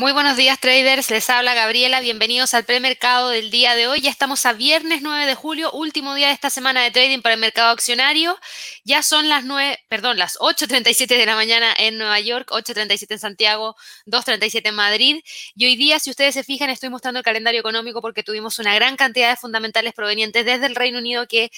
Muy buenos días traders, les habla Gabriela, bienvenidos al premercado del día de hoy. Ya estamos a viernes 9 de julio, último día de esta semana de trading para el mercado accionario. Ya son las 9, perdón, las 8.37 de la mañana en Nueva York, 8.37 en Santiago, 2.37 en Madrid. Y hoy día, si ustedes se fijan, estoy mostrando el calendario económico porque tuvimos una gran cantidad de fundamentales provenientes desde el Reino Unido que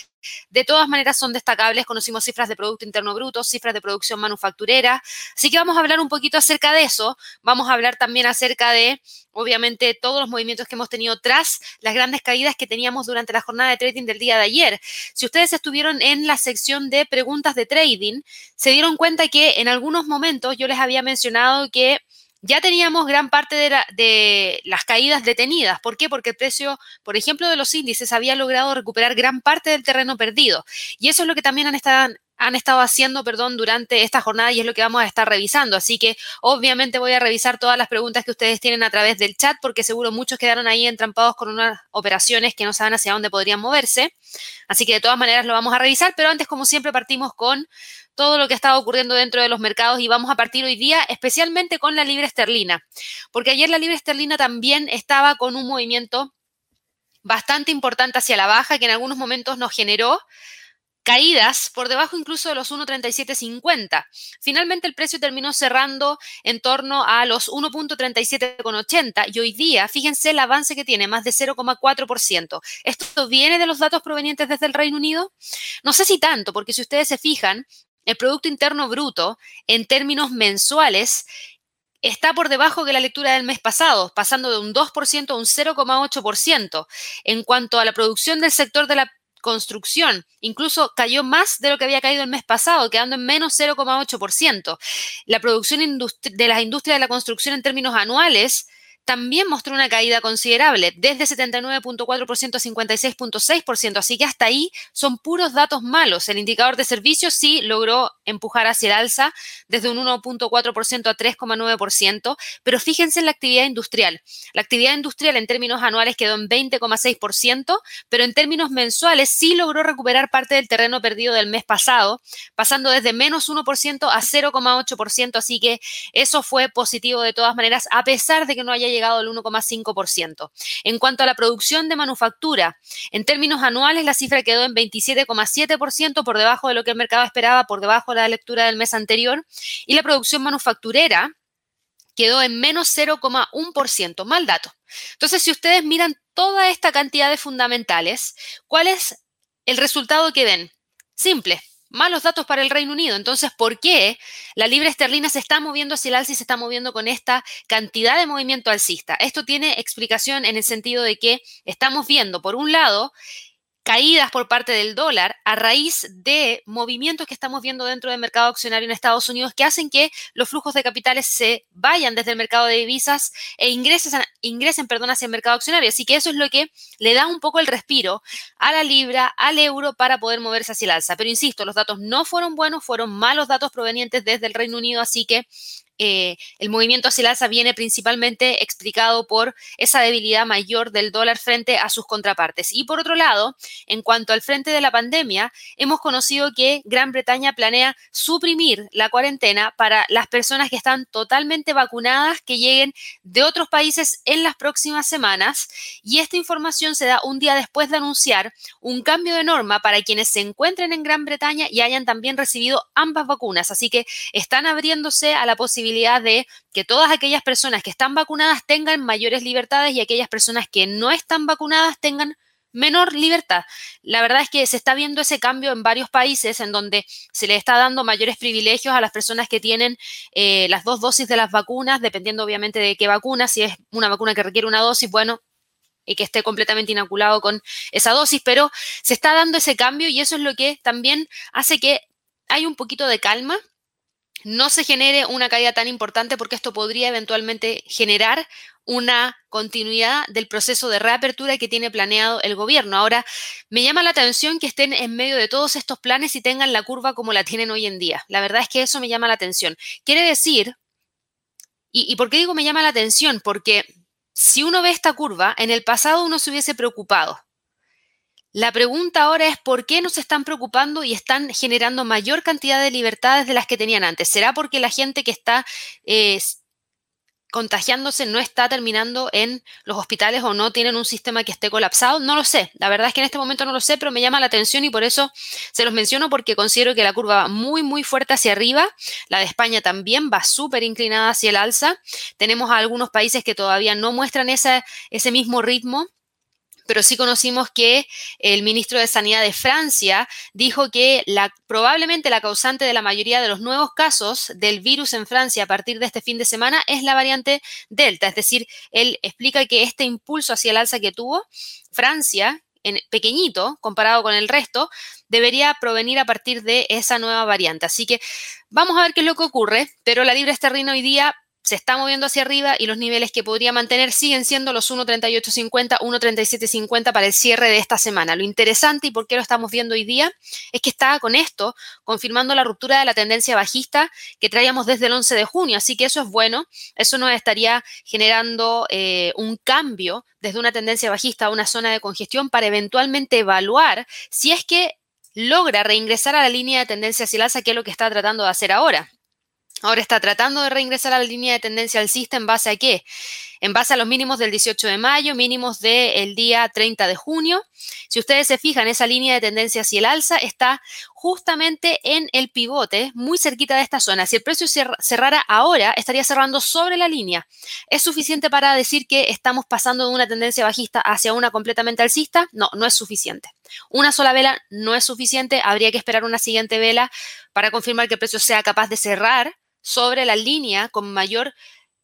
de todas maneras son destacables. Conocimos cifras de Producto Interno Bruto, cifras de producción manufacturera. Así que vamos a hablar un poquito acerca de eso. Vamos a hablar también acerca de, obviamente, todos los movimientos que hemos tenido tras las grandes caídas que teníamos durante la jornada de trading del día de ayer. Si ustedes estuvieron en la sección de preguntas de trading, se dieron cuenta que en algunos momentos yo les había mencionado que ya teníamos gran parte de, las caídas detenidas. ¿Por qué? Porque el precio, por ejemplo, de los índices había logrado recuperar gran parte del terreno perdido. Y eso es lo que también han estado, han estado haciendo, perdón, durante esta jornada y es lo que vamos a estar revisando. Así que obviamente voy a revisar todas las preguntas que ustedes tienen a través del chat porque seguro muchos quedaron ahí entrampados con unas operaciones que no saben hacia dónde podrían moverse. Así que de todas maneras lo vamos a revisar, pero antes, como siempre, partimos con todo lo que ha estado ocurriendo dentro de los mercados y vamos a partir hoy día especialmente con la libra esterlina, porque ayer la libra esterlina también estaba con un movimiento bastante importante hacia la baja que en algunos momentos nos generó caídas por debajo incluso de los 1.3750. Finalmente el precio terminó cerrando en torno a los 1.3780 y hoy día, fíjense el avance que tiene, más de 0,4%. ¿Esto viene de los datos provenientes desde el Reino Unido? No sé si tanto, porque si ustedes se fijan, el Producto Interno Bruto en términos mensuales está por debajo de la lectura del mes pasado, pasando de un 2% a un 0,8%. En cuanto a la producción del sector de la construcción. Incluso cayó más de lo que había caído el mes pasado, quedando en menos 0,8%. La producción de las industrias de la construcción en términos anuales también mostró una caída considerable, desde 79.4% a 56.6%, así que hasta ahí son puros datos malos. El indicador de servicios sí logró empujar hacia el alza desde un 1.4% a 3.9%, pero fíjense en la actividad industrial. La actividad industrial en términos anuales quedó en 20,6%, pero en términos mensuales sí logró recuperar parte del terreno perdido del mes pasado, pasando desde menos 1% a 0,8%, así que eso fue positivo de todas maneras, a pesar de que no haya llegado al 1,5%. En cuanto a la producción de manufactura, en términos anuales la cifra quedó en 27,7% por debajo de lo que el mercado esperaba, por debajo de la lectura del mes anterior, y la producción manufacturera quedó en menos 0,1%, mal dato. Entonces, si ustedes miran toda esta cantidad de fundamentales, ¿cuál es el resultado que ven? Simple, malos datos para el Reino Unido. Entonces, ¿por qué la libra esterlina se está moviendo hacia el alza y se está moviendo con esta cantidad de movimiento alcista? Esto tiene explicación en el sentido de que estamos viendo, por un lado, caídas por parte del dólar a raíz de movimientos que estamos viendo dentro del mercado accionario en Estados Unidos que hacen que los flujos de capitales se vayan desde el mercado de divisas e ingresen, ingresen perdón, hacia el mercado accionario. Así que eso es lo que le da un poco el respiro a la libra, al euro para poder moverse hacia el alza. Pero insisto, los datos no fueron buenos, fueron malos datos provenientes desde el Reino Unido, así que eh, el movimiento hacia el alza viene principalmente explicado por esa debilidad mayor del dólar frente a sus contrapartes. Y por otro lado, en cuanto al frente de la pandemia, hemos conocido que Gran Bretaña planea suprimir la cuarentena para las personas que están totalmente vacunadas que lleguen de otros países en las próximas semanas. Y esta información se da un día después de anunciar un cambio de norma para quienes se encuentren en Gran Bretaña y hayan también recibido ambas vacunas. Así que están abriéndose a la posibilidad de que todas aquellas personas que están vacunadas tengan mayores libertades y aquellas personas que no están vacunadas tengan menor libertad. La verdad es que se está viendo ese cambio en varios países en donde se le está dando mayores privilegios a las personas que tienen eh, las dos dosis de las vacunas, dependiendo obviamente de qué vacuna, si es una vacuna que requiere una dosis, bueno, y que esté completamente inoculado con esa dosis, pero se está dando ese cambio y eso es lo que también hace que hay un poquito de calma no se genere una caída tan importante porque esto podría eventualmente generar una continuidad del proceso de reapertura que tiene planeado el gobierno. Ahora, me llama la atención que estén en medio de todos estos planes y tengan la curva como la tienen hoy en día. La verdad es que eso me llama la atención. Quiere decir, y, por qué digo me llama la atención? Porque si uno ve esta curva, en el pasado uno se hubiese preocupado la pregunta ahora es por qué no se están preocupando y están generando mayor cantidad de libertades de las que tenían antes. ¿Será porque la gente que está eh, contagiándose no está terminando en los hospitales o no tienen un sistema que esté colapsado? No lo sé. La verdad es que en este momento no lo sé, pero me llama la atención y por eso se los menciono porque considero que la curva va muy, muy fuerte hacia arriba. La de España también va súper inclinada hacia el alza. Tenemos algunos países que todavía no muestran ese mismo ritmo pero sí conocimos que el ministro de Sanidad de Francia dijo que probablemente la causante de la mayoría de los nuevos casos del virus en Francia a partir de este fin de semana es la variante Delta. Es decir, él explica que este impulso hacia el alza que tuvo Francia, en pequeñito comparado con el resto, debería provenir a partir de esa nueva variante. Así que vamos a ver qué es lo que ocurre, pero la libra esterlina hoy día se está moviendo hacia arriba y los niveles que podría mantener siguen siendo los 1.3850, 1.3750 para el cierre de esta semana. Lo interesante y por qué lo estamos viendo hoy día es que está con esto confirmando la ruptura de la tendencia bajista que traíamos desde el 11 de junio. Así que eso es bueno. Eso nos estaría generando eh, un cambio desde una tendencia bajista a una zona de congestión para eventualmente evaluar si es que logra reingresar a la línea de tendencia hacia el que es lo que está tratando de hacer ahora. Ahora está tratando de reingresar a la línea de tendencia alcista en base a qué? En base a los mínimos del 18 de mayo, mínimos del día 30 de junio. Si ustedes se fijan, esa línea de tendencia hacia el alza está justamente en el pivote, muy cerquita de esta zona. Si el precio cerrara ahora, estaría cerrando sobre la línea. ¿Es suficiente para decir que estamos pasando de una tendencia bajista hacia una completamente alcista? No, no es suficiente. Una sola vela no es suficiente. Habría que esperar una siguiente vela para confirmar que el precio sea capaz de cerrar sobre la línea con mayor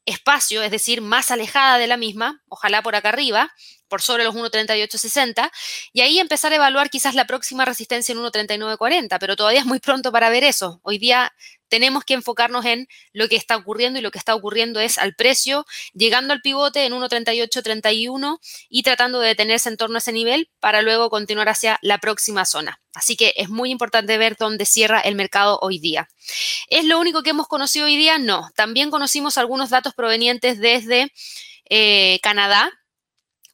espacio, es decir, más alejada de la misma, ojalá por acá arriba, por sobre los 1.3860, y ahí empezar a evaluar quizás la próxima resistencia en 1.3940, pero todavía es muy pronto para ver eso. Hoy día tenemos que enfocarnos en lo que está ocurriendo y lo que está ocurriendo es al precio, llegando al pivote en 1.3831 y tratando de detenerse en torno a ese nivel para luego continuar hacia la próxima zona. Así que es muy importante ver dónde cierra el mercado hoy día. ¿Es lo único que hemos conocido hoy día? No. También conocimos algunos datos provenientes desde eh, Canadá,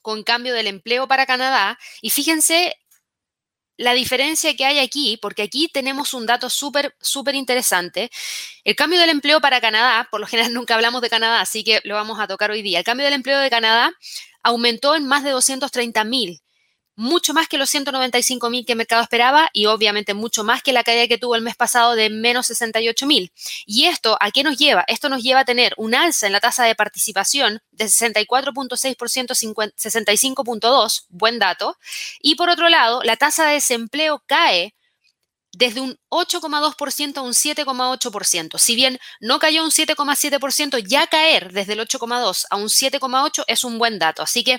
con cambio del empleo para Canadá. Y fíjense la diferencia que hay aquí, porque aquí tenemos un dato súper, súper interesante. El cambio del empleo para Canadá, por lo general nunca hablamos de Canadá, así que lo vamos a tocar hoy día. El cambio del empleo de Canadá aumentó en más de 230 mil mucho más que los 195 mil que el mercado esperaba y obviamente mucho más que la caída que tuvo el mes pasado de menos 68 mil. ¿Y esto a qué nos lleva? Esto nos lleva a tener un alza en la tasa de participación de 64.6% a 65.2, buen dato. Y por otro lado, la tasa de desempleo cae desde un 8,2% a un 7,8%. Si bien no cayó un 7,7%, ya caer desde el 8,2 a un 7,8 es un buen dato. Así que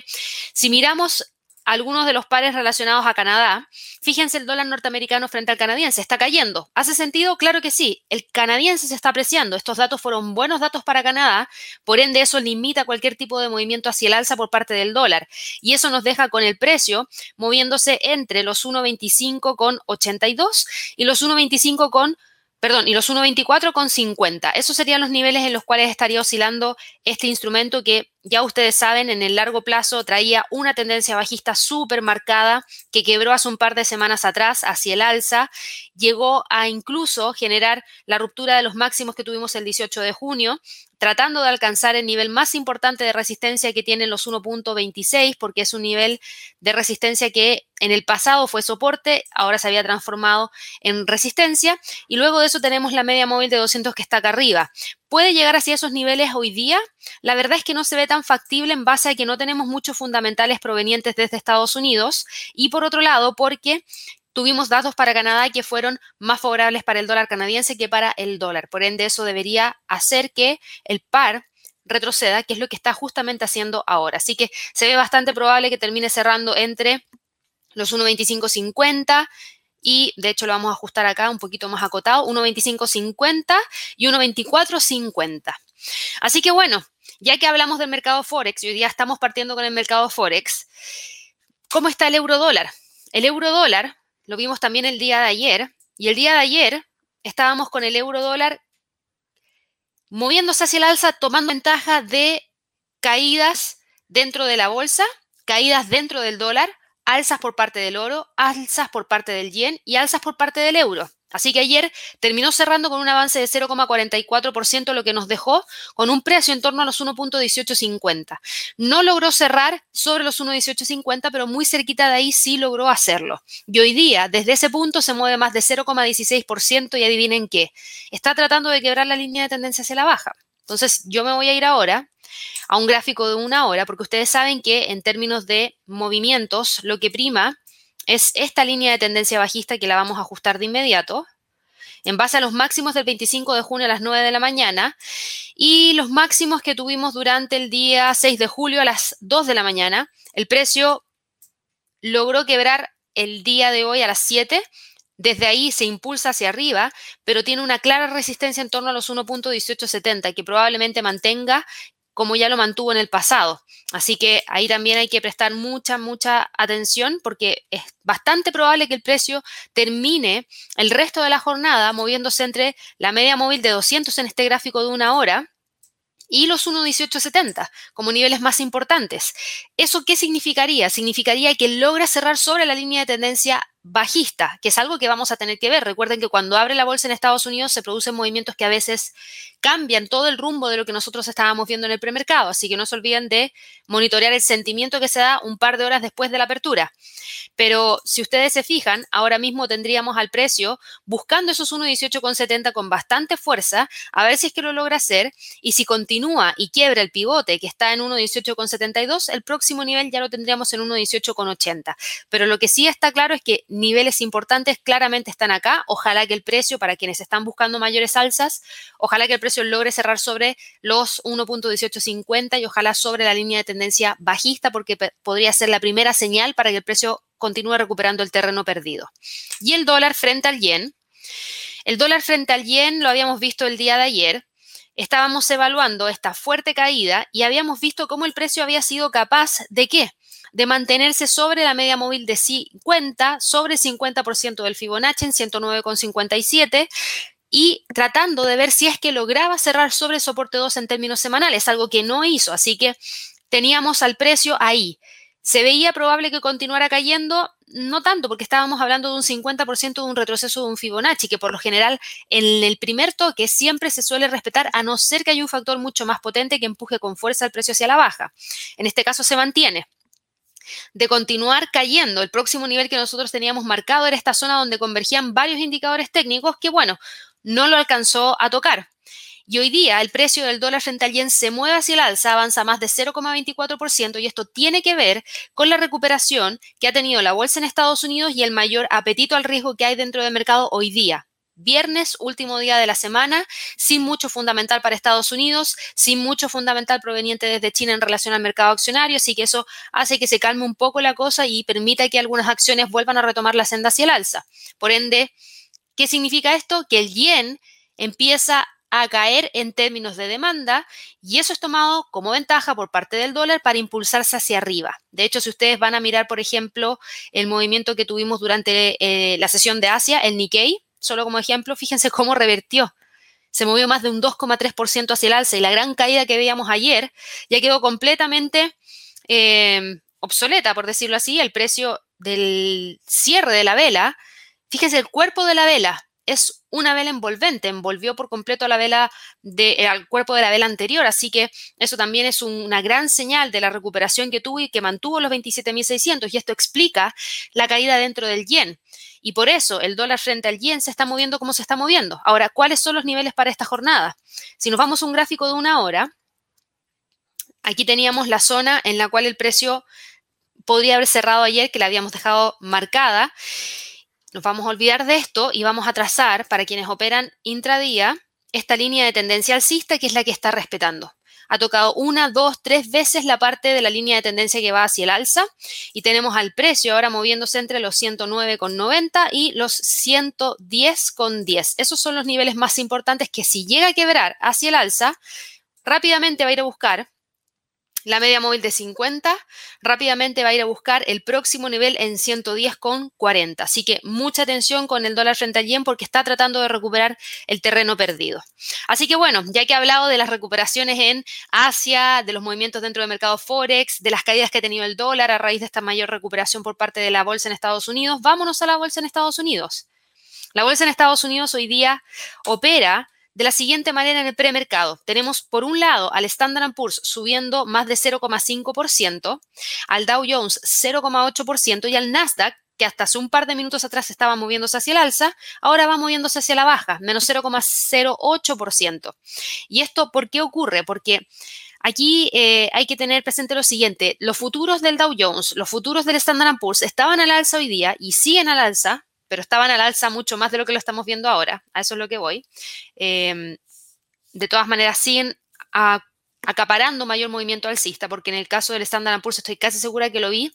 si miramos algunos de los pares relacionados a Canadá, fíjense el dólar norteamericano frente al canadiense, está cayendo. ¿Hace sentido? Claro que sí. El canadiense se está apreciando. Estos datos fueron buenos datos para Canadá, por ende eso limita cualquier tipo de movimiento hacia el alza por parte del dólar. Y eso nos deja con el precio moviéndose entre los 1.25 con 82 y los 1.25 con perdón, y los 1.24 con 50. Esos serían los niveles en los cuales estaría oscilando este instrumento que ya ustedes saben, en el largo plazo traía una tendencia bajista súper marcada que quebró hace un par de semanas atrás hacia el alza, llegó a incluso generar la ruptura de los máximos que tuvimos el 18 de junio, tratando de alcanzar el nivel más importante de resistencia que tienen los 1.26, porque es un nivel de resistencia que en el pasado fue soporte, ahora se había transformado en resistencia, y luego de eso tenemos la media móvil de 200 que está acá arriba. ¿Puede llegar hacia esos niveles hoy día? La verdad es que no se ve tan factible en base a que no tenemos muchos fundamentales provenientes desde Estados Unidos y por otro lado porque tuvimos datos para Canadá que fueron más favorables para el dólar canadiense que para el dólar. Por ende, eso debería hacer que el par retroceda, que es lo que está justamente haciendo ahora. Así que se ve bastante probable que termine cerrando entre los 1.2550 y de hecho lo vamos a ajustar acá un poquito más acotado, 1.2550 y 1.2450. Así que bueno, ya que hablamos del mercado Forex y hoy día estamos partiendo con el mercado Forex, ¿cómo está el euro dólar? El euro dólar lo vimos también el día de ayer y el día de ayer estábamos con el euro dólar moviéndose hacia el alza, tomando ventaja de caídas dentro de la bolsa, caídas dentro del dólar, alzas por parte del oro, alzas por parte del yen y alzas por parte del euro. Así que ayer terminó cerrando con un avance de 0,44%, lo que nos dejó con un precio en torno a los 1.1850. No logró cerrar sobre los 1.1850, pero muy cerquita de ahí sí logró hacerlo. Y hoy día, desde ese punto, se mueve más de 0,16% y adivinen qué, está tratando de quebrar la línea de tendencia hacia la baja. Entonces, yo me voy a ir ahora a un gráfico de una hora, porque ustedes saben que en términos de movimientos, lo que prima es esta línea de tendencia bajista que la vamos a ajustar de inmediato en base a los máximos del 25 de junio a las 9 de la mañana y los máximos que tuvimos durante el día 6 de julio a las 2 de la mañana. El precio logró quebrar el día de hoy a las 7. Desde ahí se impulsa hacia arriba, pero tiene una clara resistencia en torno a los 1.1870 que probablemente mantenga como ya lo mantuvo en el pasado. Así que ahí también hay que prestar mucha, mucha atención porque es bastante probable que el precio termine el resto de la jornada moviéndose entre la media móvil de 200 en este gráfico de una hora y los 1.1870 como niveles más importantes. ¿Eso qué significaría? Significaría que logra cerrar sobre la línea de tendencia bajista, que es algo que vamos a tener que ver. Recuerden que cuando abre la bolsa en Estados Unidos se producen movimientos que a veces cambian todo el rumbo de lo que nosotros estábamos viendo en el premercado, así que no se olviden de monitorear el sentimiento que se da un par de horas después de la apertura. Pero si ustedes se fijan, ahora mismo tendríamos al precio buscando esos 1.18,70 con bastante fuerza, a ver si es que lo logra hacer, y si continúa y quiebra el pivote que está en 1.18,72, el próximo nivel ya lo tendríamos en 1.18,80. Pero lo que sí está claro es que niveles importantes claramente están acá. Ojalá que el precio, para quienes están buscando mayores alzas, ojalá que el precio logre cerrar sobre los 1.1850 y ojalá sobre la línea de tendencia bajista, porque podría ser la primera señal para que el precio continúe recuperando el terreno perdido. Y el dólar frente al yen. El dólar frente al yen lo habíamos visto el día de ayer. Estábamos evaluando esta fuerte caída y habíamos visto cómo el precio había sido capaz de qué? De mantenerse sobre la media móvil de 50, sobre 50% del Fibonacci en 109,57 y tratando de ver si es que lograba cerrar sobre soporte 2 en términos semanales, algo que no hizo, así que teníamos al precio ahí. ¿Se veía probable que continuara cayendo? No tanto, porque estábamos hablando de un 50% de un retroceso de un Fibonacci, que por lo general en el primer toque siempre se suele respetar, a no ser que haya un factor mucho más potente que empuje con fuerza el precio hacia la baja. En este caso se mantiene de continuar cayendo. El próximo nivel que nosotros teníamos marcado era esta zona donde convergían varios indicadores técnicos que, bueno, no lo alcanzó a tocar. Y hoy día el precio del dólar frente al yen se mueve hacia el alza, avanza más de 0,24% y esto tiene que ver con la recuperación que ha tenido la bolsa en Estados Unidos y el mayor apetito al riesgo que hay dentro del mercado hoy día. Viernes, último día de la semana, sin mucho fundamental para Estados Unidos, sin mucho fundamental proveniente desde China en relación al mercado accionario, así que eso hace que se calme un poco la cosa y permita que algunas acciones vuelvan a retomar la senda hacia el alza. Por ende, ¿qué significa esto? Que el yen empieza a caer en términos de demanda y eso es tomado como ventaja por parte del dólar para impulsarse hacia arriba. De hecho, si ustedes van a mirar, por ejemplo, el movimiento que tuvimos durante eh, la sesión de Asia, el Nikkei, solo como ejemplo, fíjense cómo revertió. Se movió más de un 2,3% hacia el alza y la gran caída que veíamos ayer ya quedó completamente eh, obsoleta, por decirlo así. El precio del cierre de la vela, fíjense, el cuerpo de la vela es una vela envolvente, envolvió por completo la vela eh, al cuerpo de la vela anterior, así que eso también es una gran señal de la recuperación que tuvo y que mantuvo los 27.600 y esto explica la caída dentro del yen. Y por eso el dólar frente al yen se está moviendo como se está moviendo. Ahora, ¿cuáles son los niveles para esta jornada? Si nos vamos a un gráfico de una hora, aquí teníamos la zona en la cual el precio podría haber cerrado ayer, que la habíamos dejado marcada. Nos vamos a olvidar de esto y vamos a trazar para quienes operan intradía esta línea de tendencia alcista que es la que está respetando ha tocado una, dos, tres veces la parte de la línea de tendencia que va hacia el alza y tenemos al precio ahora moviéndose entre los 109,90 y los 110,10. Esos son los niveles más importantes que si llega a quebrar hacia el alza, rápidamente va a ir a buscar la media móvil de 50, rápidamente va a ir a buscar el próximo nivel en 110,40. Así que mucha atención con el dólar frente al yen porque está tratando de recuperar el terreno perdido. Así que bueno, ya que he hablado de las recuperaciones en Asia, de los movimientos dentro del mercado Forex, de las caídas que ha tenido el dólar a raíz de esta mayor recuperación por parte de la bolsa en Estados Unidos, vámonos a la bolsa en Estados Unidos. La bolsa en Estados Unidos hoy día opera de la siguiente manera en el premercado. Tenemos por un lado al Standard Poor's subiendo más de 0,5%, al Dow Jones 0,8% y al Nasdaq que hasta hace un par de minutos atrás estaba moviéndose hacia el alza, ahora va moviéndose hacia la baja, menos 0,08%. ¿Y esto por qué ocurre? Porque aquí eh, hay que tener presente lo siguiente, los futuros del Dow Jones, los futuros del Standard Poor's estaban al alza hoy día y siguen al alza, pero estaban al alza mucho más de lo que lo estamos viendo ahora, a eso es lo que voy. Em, de todas maneras, siguen a acaparando mayor movimiento alcista, porque en el caso del Standard Poor's estoy casi segura que lo vi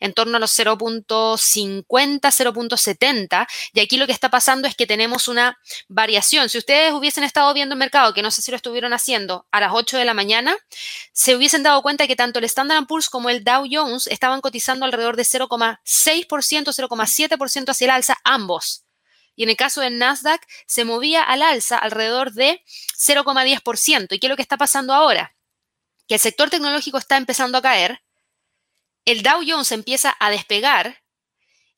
en torno a los 0.50, 0.70, y aquí lo que está pasando es que tenemos una variación. Si ustedes hubiesen estado viendo el mercado, que no sé si lo estuvieron haciendo, a las 8 de la mañana, se hubiesen dado cuenta que tanto el Standard Poor's como el Dow Jones estaban cotizando alrededor de 0,6%, 0,7% hacia el alza, ambos y en el caso del Nasdaq se movía al alza alrededor de 0,10%. ¿Y qué es lo que está pasando ahora? Que el sector tecnológico está empezando a caer, el Dow Jones empieza a despegar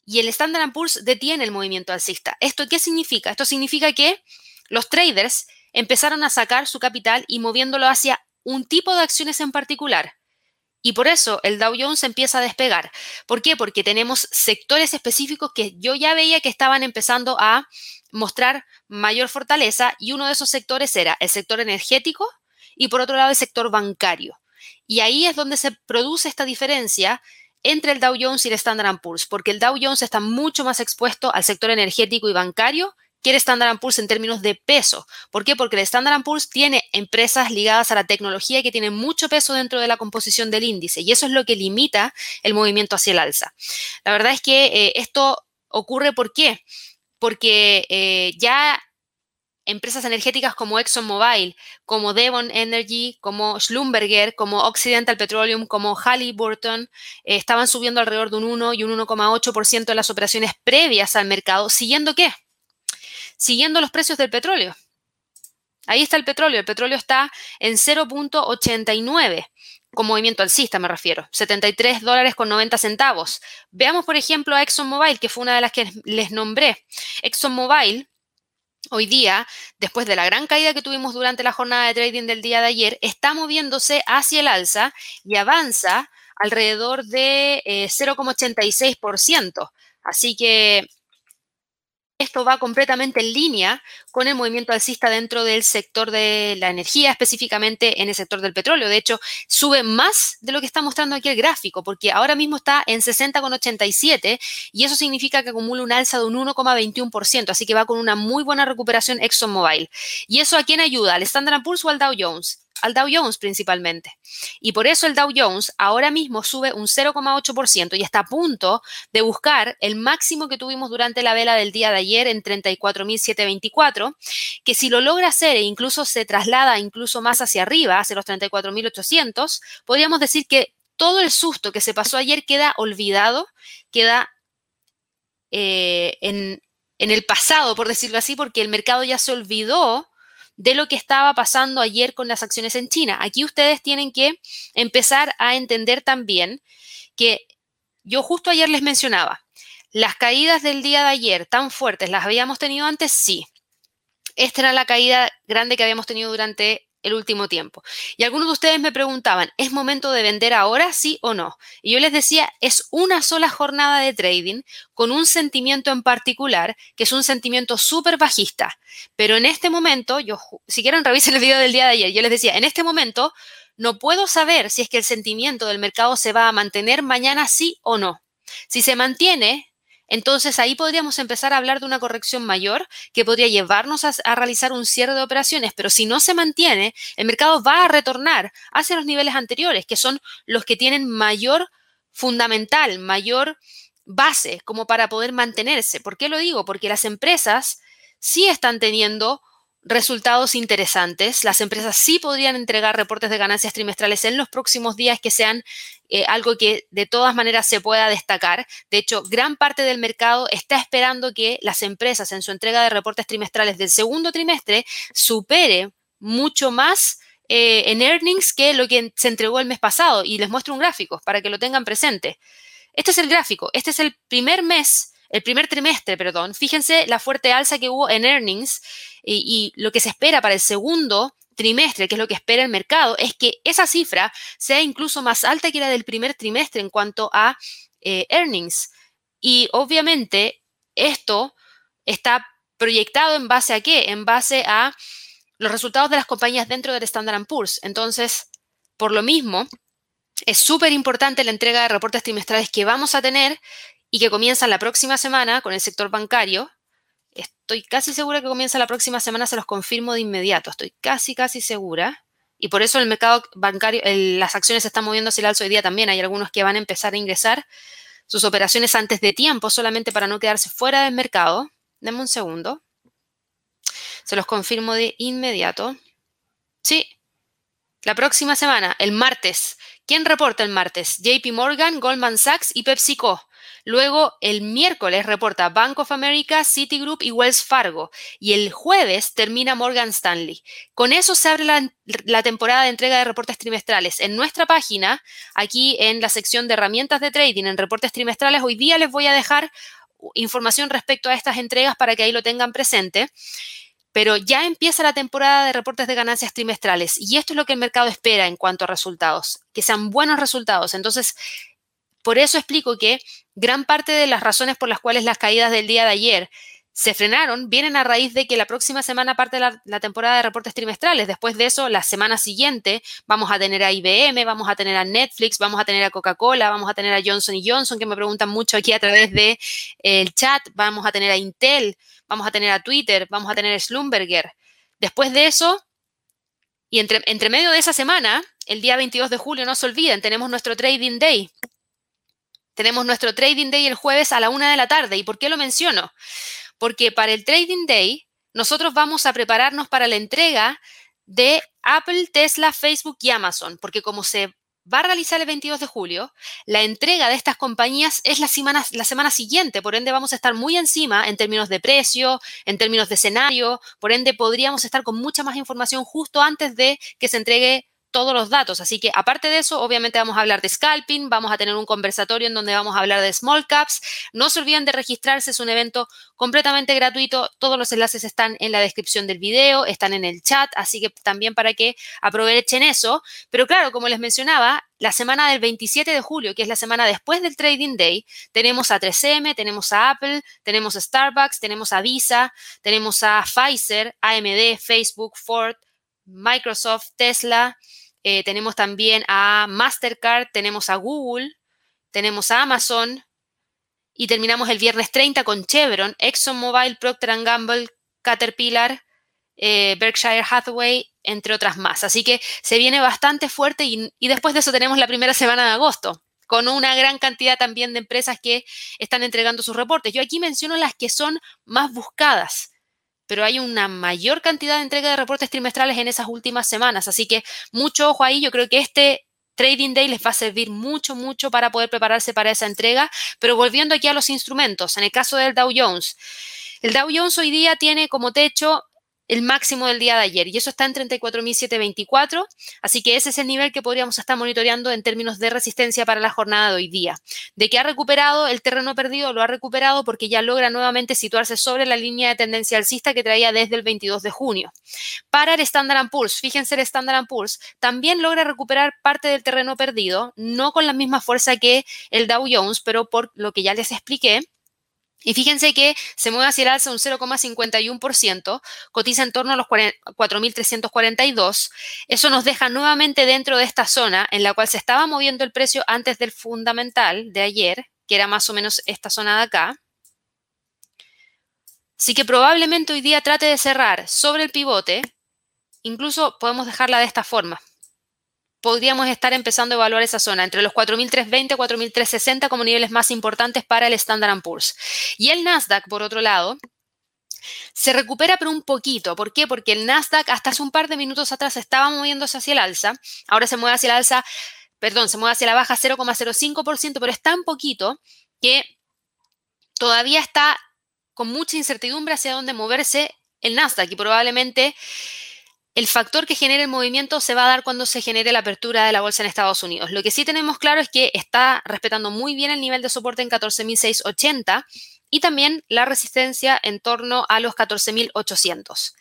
y el Standard Poor's detiene el movimiento alcista. ¿Esto qué significa? Esto significa que los traders empezaron a sacar su capital y moviéndolo hacia un tipo de acciones en particular. Y por eso el Dow Jones empieza a despegar. ¿Por qué? Porque tenemos sectores específicos que yo ya veía que estaban empezando a mostrar mayor fortaleza y uno de esos sectores era el sector energético y por otro lado el sector bancario. Y ahí es donde se produce esta diferencia entre el Dow Jones y el Standard Poor's, porque el Dow Jones está mucho más expuesto al sector energético y bancario quiere Standard Poor's en términos de peso. ¿Por qué? Porque el Standard Poor's tiene empresas ligadas a la tecnología que tienen mucho peso dentro de la composición del índice y eso es lo que limita el movimiento hacia el alza. La verdad es que eh, esto ocurre ¿por qué? Porque eh, ya empresas energéticas como ExxonMobil, como Devon Energy, como Schlumberger, como Occidental Petroleum, como Halliburton, eh, estaban subiendo alrededor de un 1 y un 1,8% de las operaciones previas al mercado, siguiendo qué? Siguiendo los precios del petróleo. Ahí está el petróleo. El petróleo está en 0.89 con movimiento alcista me refiero, 73 dólares con 90 centavos. Veamos, por ejemplo, a ExxonMobil, que fue una de las que les nombré. ExxonMobil, hoy día, después de la gran caída que tuvimos durante la jornada de trading del día de ayer, está moviéndose hacia el alza y avanza alrededor de 0,86%. Eh, Así que esto va completamente en línea con el movimiento alcista dentro del sector de la energía, específicamente en el sector del petróleo. De hecho, sube más de lo que está mostrando aquí el gráfico, porque ahora mismo está en 60,87 y eso significa que acumula un alza de un 1,21%, así que va con una muy buena recuperación ExxonMobil. ¿Y eso a quién ayuda? ¿Al Standard Poor's o al Dow Jones? Al Dow Jones principalmente. Y por eso el Dow Jones ahora mismo sube un 0,8% y está a punto de buscar el máximo que tuvimos durante la vela del día de ayer en 34.724, que si lo logra hacer e incluso se traslada incluso más hacia arriba, hacia los 34.800, podríamos decir que todo el susto que se pasó ayer queda olvidado, queda eh, en, en el pasado, por decirlo así, porque el mercado ya se olvidó de lo que estaba pasando ayer con las acciones en China. Aquí ustedes tienen que empezar a entender también que yo justo ayer les mencionaba, las caídas del día de ayer tan fuertes, ¿las habíamos tenido antes? Sí. Esta era la caída grande que habíamos tenido durante el último tiempo. Y algunos de ustedes me preguntaban, ¿es momento de vender ahora, sí o no? Y yo les decía, es una sola jornada de trading con un sentimiento en particular, que es un sentimiento súper bajista. Pero en este momento, yo, si quieren revisen el video del día de ayer, yo les decía, en este momento no puedo saber si es que el sentimiento del mercado se va a mantener mañana sí o no. Si se mantiene, entonces ahí podríamos empezar a hablar de una corrección mayor que podría llevarnos a, realizar un cierre de operaciones, pero si no se mantiene, el mercado va a retornar hacia los niveles anteriores, que son los que tienen mayor fundamental, mayor base como para poder mantenerse. ¿Por qué lo digo? Porque las empresas sí están teniendo resultados interesantes. Las empresas sí podrían entregar reportes de ganancias trimestrales en los próximos días que sean eh, algo que de todas maneras se pueda destacar. De hecho, gran parte del mercado está esperando que las empresas en su entrega de reportes trimestrales del segundo trimestre supere mucho más eh, en earnings que lo que se entregó el mes pasado. Y les muestro un gráfico para que lo tengan presente. Este es el gráfico. Este es el primer mes el primer trimestre, perdón, fíjense la fuerte alza que hubo en earnings y, lo que se espera para el segundo trimestre, que es lo que espera el mercado, es que esa cifra sea incluso más alta que la del primer trimestre en cuanto a eh, earnings. Y obviamente esto está proyectado en base a qué? En base a los resultados de las compañías dentro del Standard Poor's. Entonces, por lo mismo, es súper importante la entrega de reportes trimestrales que vamos a tener y que comienzan la próxima semana con el sector bancario. Estoy casi segura que comienza la próxima semana, se los confirmo de inmediato. Estoy casi, casi segura. Y por eso el mercado bancario, las acciones se están moviendo hacia el alzo hoy día también. Hay algunos que van a empezar a ingresar sus operaciones antes de tiempo, solamente para no quedarse fuera del mercado. Denme un segundo. Se los confirmo de inmediato. Sí, la próxima semana, el martes. ¿Quién reporta el martes? JP Morgan, Goldman Sachs y PepsiCo. Luego, el miércoles reporta Bank of America, Citigroup y Wells Fargo. Y el jueves termina Morgan Stanley. Con eso se abre la, temporada de entrega de reportes trimestrales. En nuestra página, aquí en la sección de herramientas de trading, en reportes trimestrales, hoy día les voy a dejar información respecto a estas entregas para que ahí lo tengan presente pero ya empieza la temporada de reportes de ganancias trimestrales y esto es lo que el mercado espera en cuanto a resultados, que sean buenos resultados. Entonces, por eso explico que gran parte de las razones por las cuales las caídas del día de ayer se frenaron vienen a raíz de que la próxima semana parte la, temporada de reportes trimestrales. Después de eso, la semana siguiente vamos a tener a IBM, vamos a tener a Netflix, vamos a tener a Coca-Cola, vamos a tener a Johnson Johnson, que me preguntan mucho aquí a través del de, chat, vamos a tener a Intel, vamos a tener a Twitter, vamos a tener a Slumberger. Después de eso, y entre, entre medio de esa semana, el día 22 de julio, no se olviden, tenemos nuestro Trading Day. Tenemos nuestro Trading Day el jueves a la una de la tarde. ¿Y por qué lo menciono? porque para el Trading Day nosotros vamos a prepararnos para la entrega de Apple, Tesla, Facebook y Amazon, porque como se va a realizar el 22 de julio, la entrega de estas compañías es la semana, la semana siguiente, por ende vamos a estar muy encima en términos de precio, en términos de escenario, por ende podríamos estar con mucha más información justo antes de que se entregue todos los datos. Así que aparte de eso, obviamente vamos a hablar de scalping, vamos a tener un conversatorio en donde vamos a hablar de small caps. No se olviden de registrarse, es un evento completamente gratuito. Todos los enlaces están en la descripción del video, están en el chat, así que también para que aprovechen eso. Pero claro, como les mencionaba, la semana del 27 de julio, que es la semana después del Trading Day, tenemos a 3M, tenemos a Apple, tenemos a Starbucks, tenemos a Visa, tenemos a Pfizer, AMD, Facebook, Ford, Microsoft, Tesla, eh, tenemos también a Mastercard, tenemos a Google, tenemos a Amazon y terminamos el viernes 30 con Chevron, ExxonMobil, Procter Gamble, Caterpillar, eh, Berkshire Hathaway, entre otras más. Así que se viene bastante fuerte y, y después de eso tenemos la primera semana de agosto con una gran cantidad también de empresas que están entregando sus reportes. Yo aquí menciono las que son más buscadas pero hay una mayor cantidad de entrega de reportes trimestrales en esas últimas semanas. Así que mucho ojo ahí. Yo creo que este Trading Day les va a servir mucho, mucho para poder prepararse para esa entrega. Pero volviendo aquí a los instrumentos, en el caso del Dow Jones, el Dow Jones hoy día tiene como techo el máximo del día de ayer y eso está en 34.724, así que ese es el nivel que podríamos estar monitoreando en términos de resistencia para la jornada de hoy día. De que ha recuperado el terreno perdido, lo ha recuperado porque ya logra nuevamente situarse sobre la línea de tendencia alcista que traía desde el 22 de junio. Para el Standard Poor's, fíjense el Standard Poor's, también logra recuperar parte del terreno perdido, no con la misma fuerza que el Dow Jones, pero por lo que ya les expliqué, y fíjense que se mueve hacia el alza un 0,51%, cotiza en torno a los 4.342. Eso nos deja nuevamente dentro de esta zona en la cual se estaba moviendo el precio antes del fundamental de ayer, que era más o menos esta zona de acá. Así que probablemente hoy día trate de cerrar sobre el pivote. Incluso podemos dejarla de esta forma podríamos estar empezando a evaluar esa zona entre los 4.320 y 4.360 como niveles más importantes para el Standard Poor's. Y el Nasdaq, por otro lado, se recupera pero un poquito. ¿Por qué? Porque el Nasdaq hasta hace un par de minutos atrás estaba moviéndose hacia el alza. Ahora se mueve hacia el alza, perdón, se mueve hacia la baja 0,05%, pero es tan poquito que todavía está con mucha incertidumbre hacia dónde moverse el Nasdaq y probablemente el factor que genera el movimiento se va a dar cuando se genere la apertura de la bolsa en Estados Unidos. Lo que sí tenemos claro es que está respetando muy bien el nivel de soporte en 14.680 y también la resistencia en torno a los 14.800.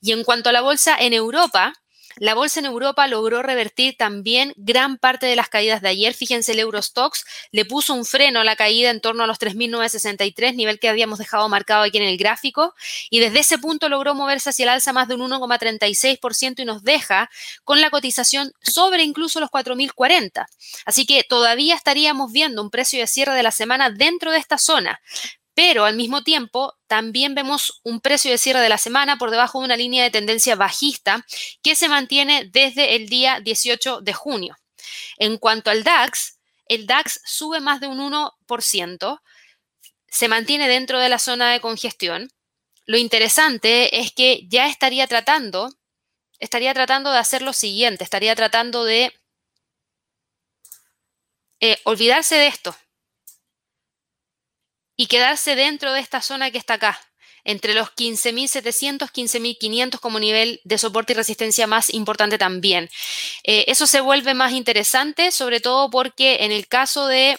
Y en cuanto a la bolsa en Europa, la bolsa en Europa logró revertir también gran parte de las caídas de ayer. Fíjense, el Eurostox le puso un freno a la caída en torno a los 3.963, nivel que habíamos dejado marcado aquí en el gráfico, y desde ese punto logró moverse hacia el alza más de un 1,36% y nos deja con la cotización sobre incluso los 4.040. Así que todavía estaríamos viendo un precio de cierre de la semana dentro de esta zona pero al mismo tiempo también vemos un precio de cierre de la semana por debajo de una línea de tendencia bajista que se mantiene desde el día 18 de junio. En cuanto al DAX, el DAX sube más de un 1%, se mantiene dentro de la zona de congestión. Lo interesante es que ya estaría tratando, estaría tratando de hacer lo siguiente, estaría tratando de eh, olvidarse de esto, y quedarse dentro de esta zona que está acá, entre los 15.700, 15.500 como nivel de soporte y resistencia más importante también. Eh, eso se vuelve más interesante, sobre todo porque en el caso de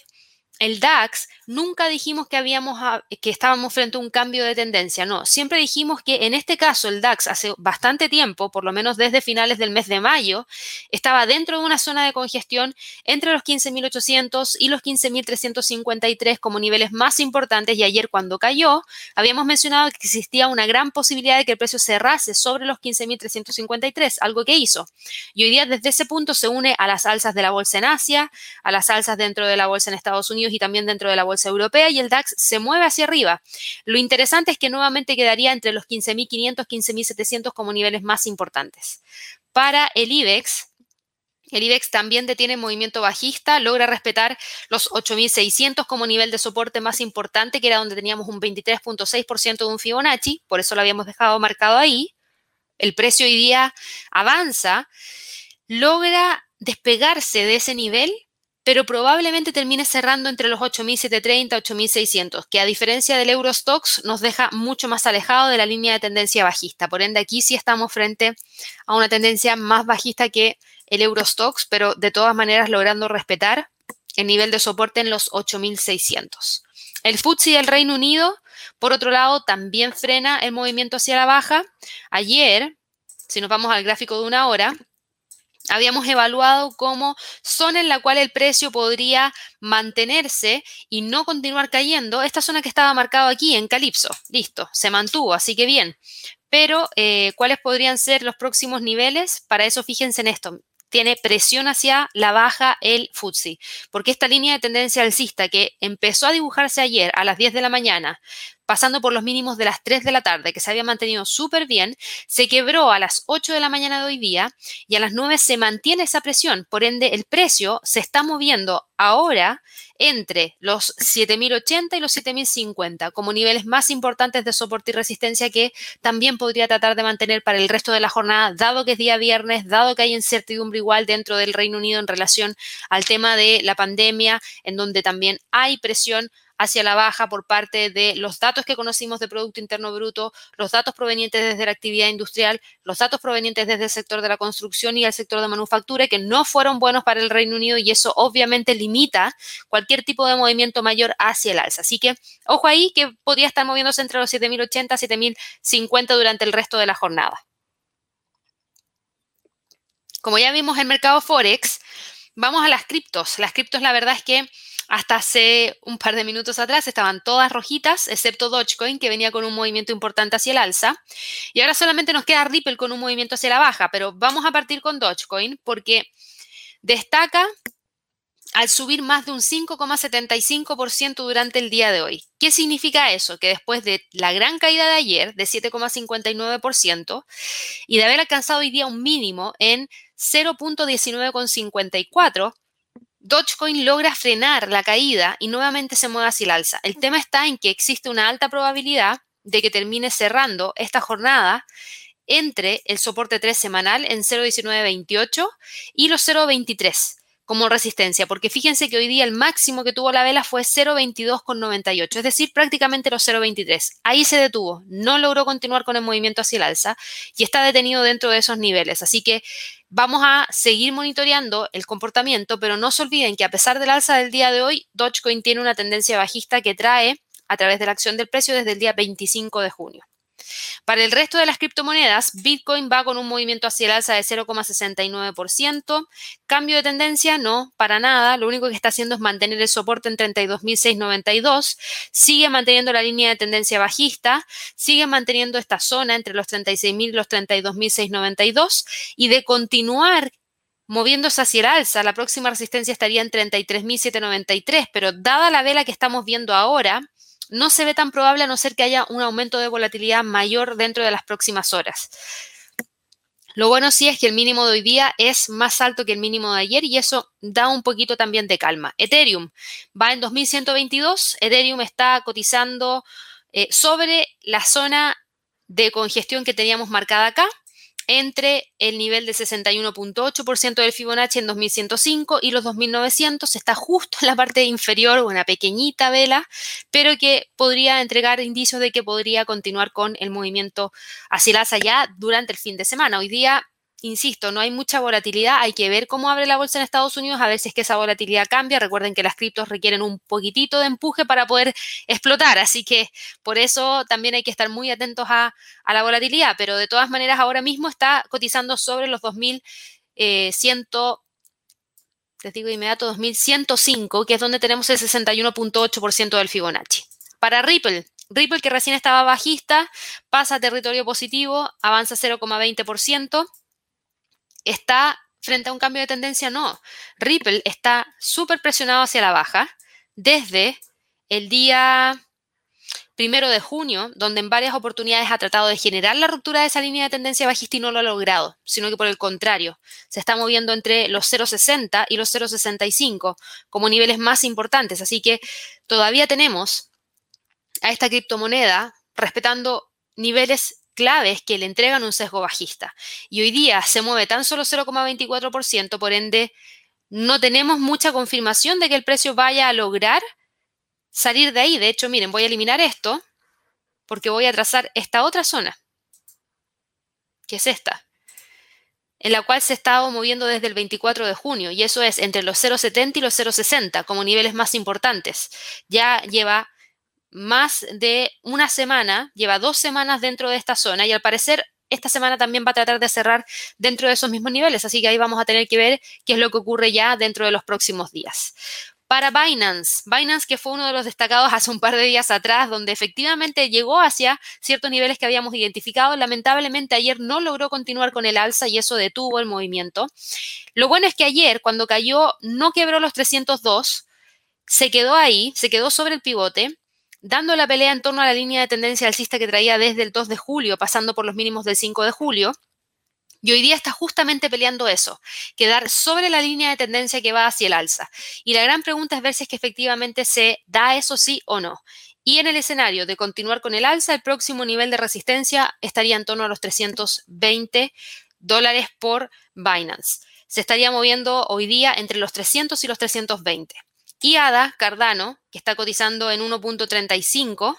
el DAX, nunca dijimos que, habíamos, que estábamos frente a un cambio de tendencia, no, siempre dijimos que en este caso el DAX hace bastante tiempo, por lo menos desde finales del mes de mayo, estaba dentro de una zona de congestión entre los 15.800 y los 15.353 como niveles más importantes y ayer cuando cayó, habíamos mencionado que existía una gran posibilidad de que el precio cerrase sobre los 15.353, algo que hizo. Y hoy día desde ese punto se une a las alzas de la bolsa en Asia, a las alzas dentro de la bolsa en Estados Unidos, y también dentro de la bolsa europea y el DAX se mueve hacia arriba. Lo interesante es que nuevamente quedaría entre los 15.500, 15.700 como niveles más importantes. Para el IBEX, el IBEX también detiene movimiento bajista, logra respetar los 8.600 como nivel de soporte más importante, que era donde teníamos un 23.6% de un Fibonacci, por eso lo habíamos dejado marcado ahí. El precio hoy día avanza, logra despegarse de ese nivel pero probablemente termine cerrando entre los 8.730 y 8.600, que a diferencia del Eurostox nos deja mucho más alejado de la línea de tendencia bajista. Por ende, aquí sí estamos frente a una tendencia más bajista que el Eurostox, pero de todas maneras logrando respetar el nivel de soporte en los 8.600. El FTSE del Reino Unido, por otro lado, también frena el movimiento hacia la baja. Ayer, si nos vamos al gráfico de una hora, habíamos evaluado como zona en la cual el precio podría mantenerse y no continuar cayendo. Esta zona que estaba marcada aquí en Calipso, listo, se mantuvo, así que bien. Pero, eh, ¿cuáles podrían ser los próximos niveles? Para eso, fíjense en esto tiene presión hacia la baja el FTSE, porque esta línea de tendencia alcista que empezó a dibujarse ayer a las 10 de la mañana, pasando por los mínimos de las 3 de la tarde, que se había mantenido súper bien, se quebró a las 8 de la mañana de hoy día y a las 9 se mantiene esa presión. Por ende, el precio se está moviendo ahora entre los 7.080 y los 7.050 como niveles más importantes de soporte y resistencia que también podría tratar de mantener para el resto de la jornada, dado que es día viernes, dado que hay incertidumbre igual dentro del Reino Unido en relación al tema de la pandemia, en donde también hay presión hacia la baja por parte de los datos que conocimos de Producto Interno Bruto, los datos provenientes desde la actividad industrial, los datos provenientes desde el sector de la construcción y el sector de manufactura, que no fueron buenos para el Reino Unido y eso obviamente limita cualquier tipo de movimiento mayor hacia el alza. Así que ojo ahí que podría estar moviéndose entre los 7.080 y 7.050 durante el resto de la jornada. Como ya vimos en mercado Forex, vamos a las criptos. Las criptos la verdad es que hasta hace un par de minutos atrás estaban todas rojitas, excepto Dogecoin, que venía con un movimiento importante hacia el alza. Y ahora solamente nos queda Ripple con un movimiento hacia la baja, pero vamos a partir con Dogecoin porque destaca al subir más de un 5,75% durante el día de hoy. ¿Qué significa eso? Que después de la gran caída de ayer, de 7,59%, y de haber alcanzado hoy día un mínimo en 0.1954, Dogecoin logra frenar la caída y nuevamente se mueve hacia el alza. El tema está en que existe una alta probabilidad de que termine cerrando esta jornada entre el soporte 3 semanal en 0.1928 y los 0.23 como resistencia, porque fíjense que hoy día el máximo que tuvo la vela fue 0.22,98, es decir, prácticamente los 0.23. Ahí se detuvo, no logró continuar con el movimiento hacia el alza y está detenido dentro de esos niveles. Así que vamos a seguir monitoreando el comportamiento, pero no se olviden que a pesar del alza del día de hoy, Dogecoin tiene una tendencia bajista que trae a través de la acción del precio desde el día 25 de junio. Para el resto de las criptomonedas, Bitcoin va con un movimiento hacia el alza de 0,69%. Cambio de tendencia, no, para nada. Lo único que está haciendo es mantener el soporte en 32.692. Sigue manteniendo la línea de tendencia bajista. Sigue manteniendo esta zona entre los 36.000 y los 32.692. Y de continuar moviéndose hacia el alza, la próxima resistencia estaría en 33.793. Pero dada la vela que estamos viendo ahora, no se ve tan probable a no ser que haya un aumento de volatilidad mayor dentro de las próximas horas. Lo bueno sí es que el mínimo de hoy día es más alto que el mínimo de ayer y eso da un poquito también de calma. Ethereum va en 2122, Ethereum está cotizando eh, sobre la zona de congestión que teníamos marcada acá entre el nivel de 61.8% del Fibonacci en 2105 y los 2900 está justo en la parte inferior, una pequeñita vela, pero que podría entregar indicios de que podría continuar con el movimiento hacia alza ya durante el fin de semana. Hoy día insisto, no hay mucha volatilidad, hay que ver cómo abre la bolsa en Estados Unidos, a ver si es que esa volatilidad cambia. Recuerden que las criptos requieren un poquitito de empuje para poder explotar, así que por eso también hay que estar muy atentos a, la volatilidad, pero de todas maneras ahora mismo está cotizando sobre los 2100 eh, les digo inmediato, 2105, que es donde tenemos el 61.8% del Fibonacci. Para Ripple, Ripple que recién estaba bajista, pasa a territorio positivo, avanza 0,20% está frente a un cambio de tendencia, no. Ripple está súper presionado hacia la baja desde el día primero de junio, donde en varias oportunidades ha tratado de generar la ruptura de esa línea de tendencia bajista y no lo ha logrado, sino que por el contrario, se está moviendo entre los 0,60 y los 0,65 como niveles más importantes. Así que todavía tenemos a esta criptomoneda respetando niveles claves que le entregan un sesgo bajista. Y hoy día se mueve tan solo 0,24%, por ende, no tenemos mucha confirmación de que el precio vaya a lograr salir de ahí. De hecho, miren, voy a eliminar esto porque voy a trazar esta otra zona, que es esta, en la cual se ha estado moviendo desde el 24 de junio, y eso es entre los 0,70 y los 0,60 como niveles más importantes. Ya lleva más de una semana, lleva dos semanas dentro de esta zona y al parecer esta semana también va a tratar de cerrar dentro de esos mismos niveles, así que ahí vamos a tener que ver qué es lo que ocurre ya dentro de los próximos días. Para Binance, Binance que fue uno de los destacados hace un par de días atrás, donde efectivamente llegó hacia ciertos niveles que habíamos identificado, lamentablemente ayer no logró continuar con el alza y eso detuvo el movimiento. Lo bueno es que ayer, cuando cayó, no quebró los 302, se quedó ahí, se quedó sobre el pivote, dando la pelea en torno a la línea de tendencia alcista que traía desde el 2 de julio, pasando por los mínimos del 5 de julio. Y hoy día está justamente peleando eso, quedar sobre la línea de tendencia que va hacia el alza. Y la gran pregunta es ver si es que efectivamente se da eso sí o no. Y en el escenario de continuar con el alza, el próximo nivel de resistencia estaría en torno a los 320 dólares por Binance. Se estaría moviendo hoy día entre los 300 y los 320. Y ADA, Cardano, que está cotizando en 1.35,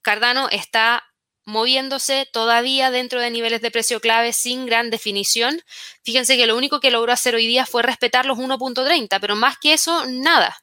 Cardano está moviéndose todavía dentro de niveles de precio clave sin gran definición. Fíjense que lo único que logró hacer hoy día fue respetar los 1.30, pero más que eso, nada.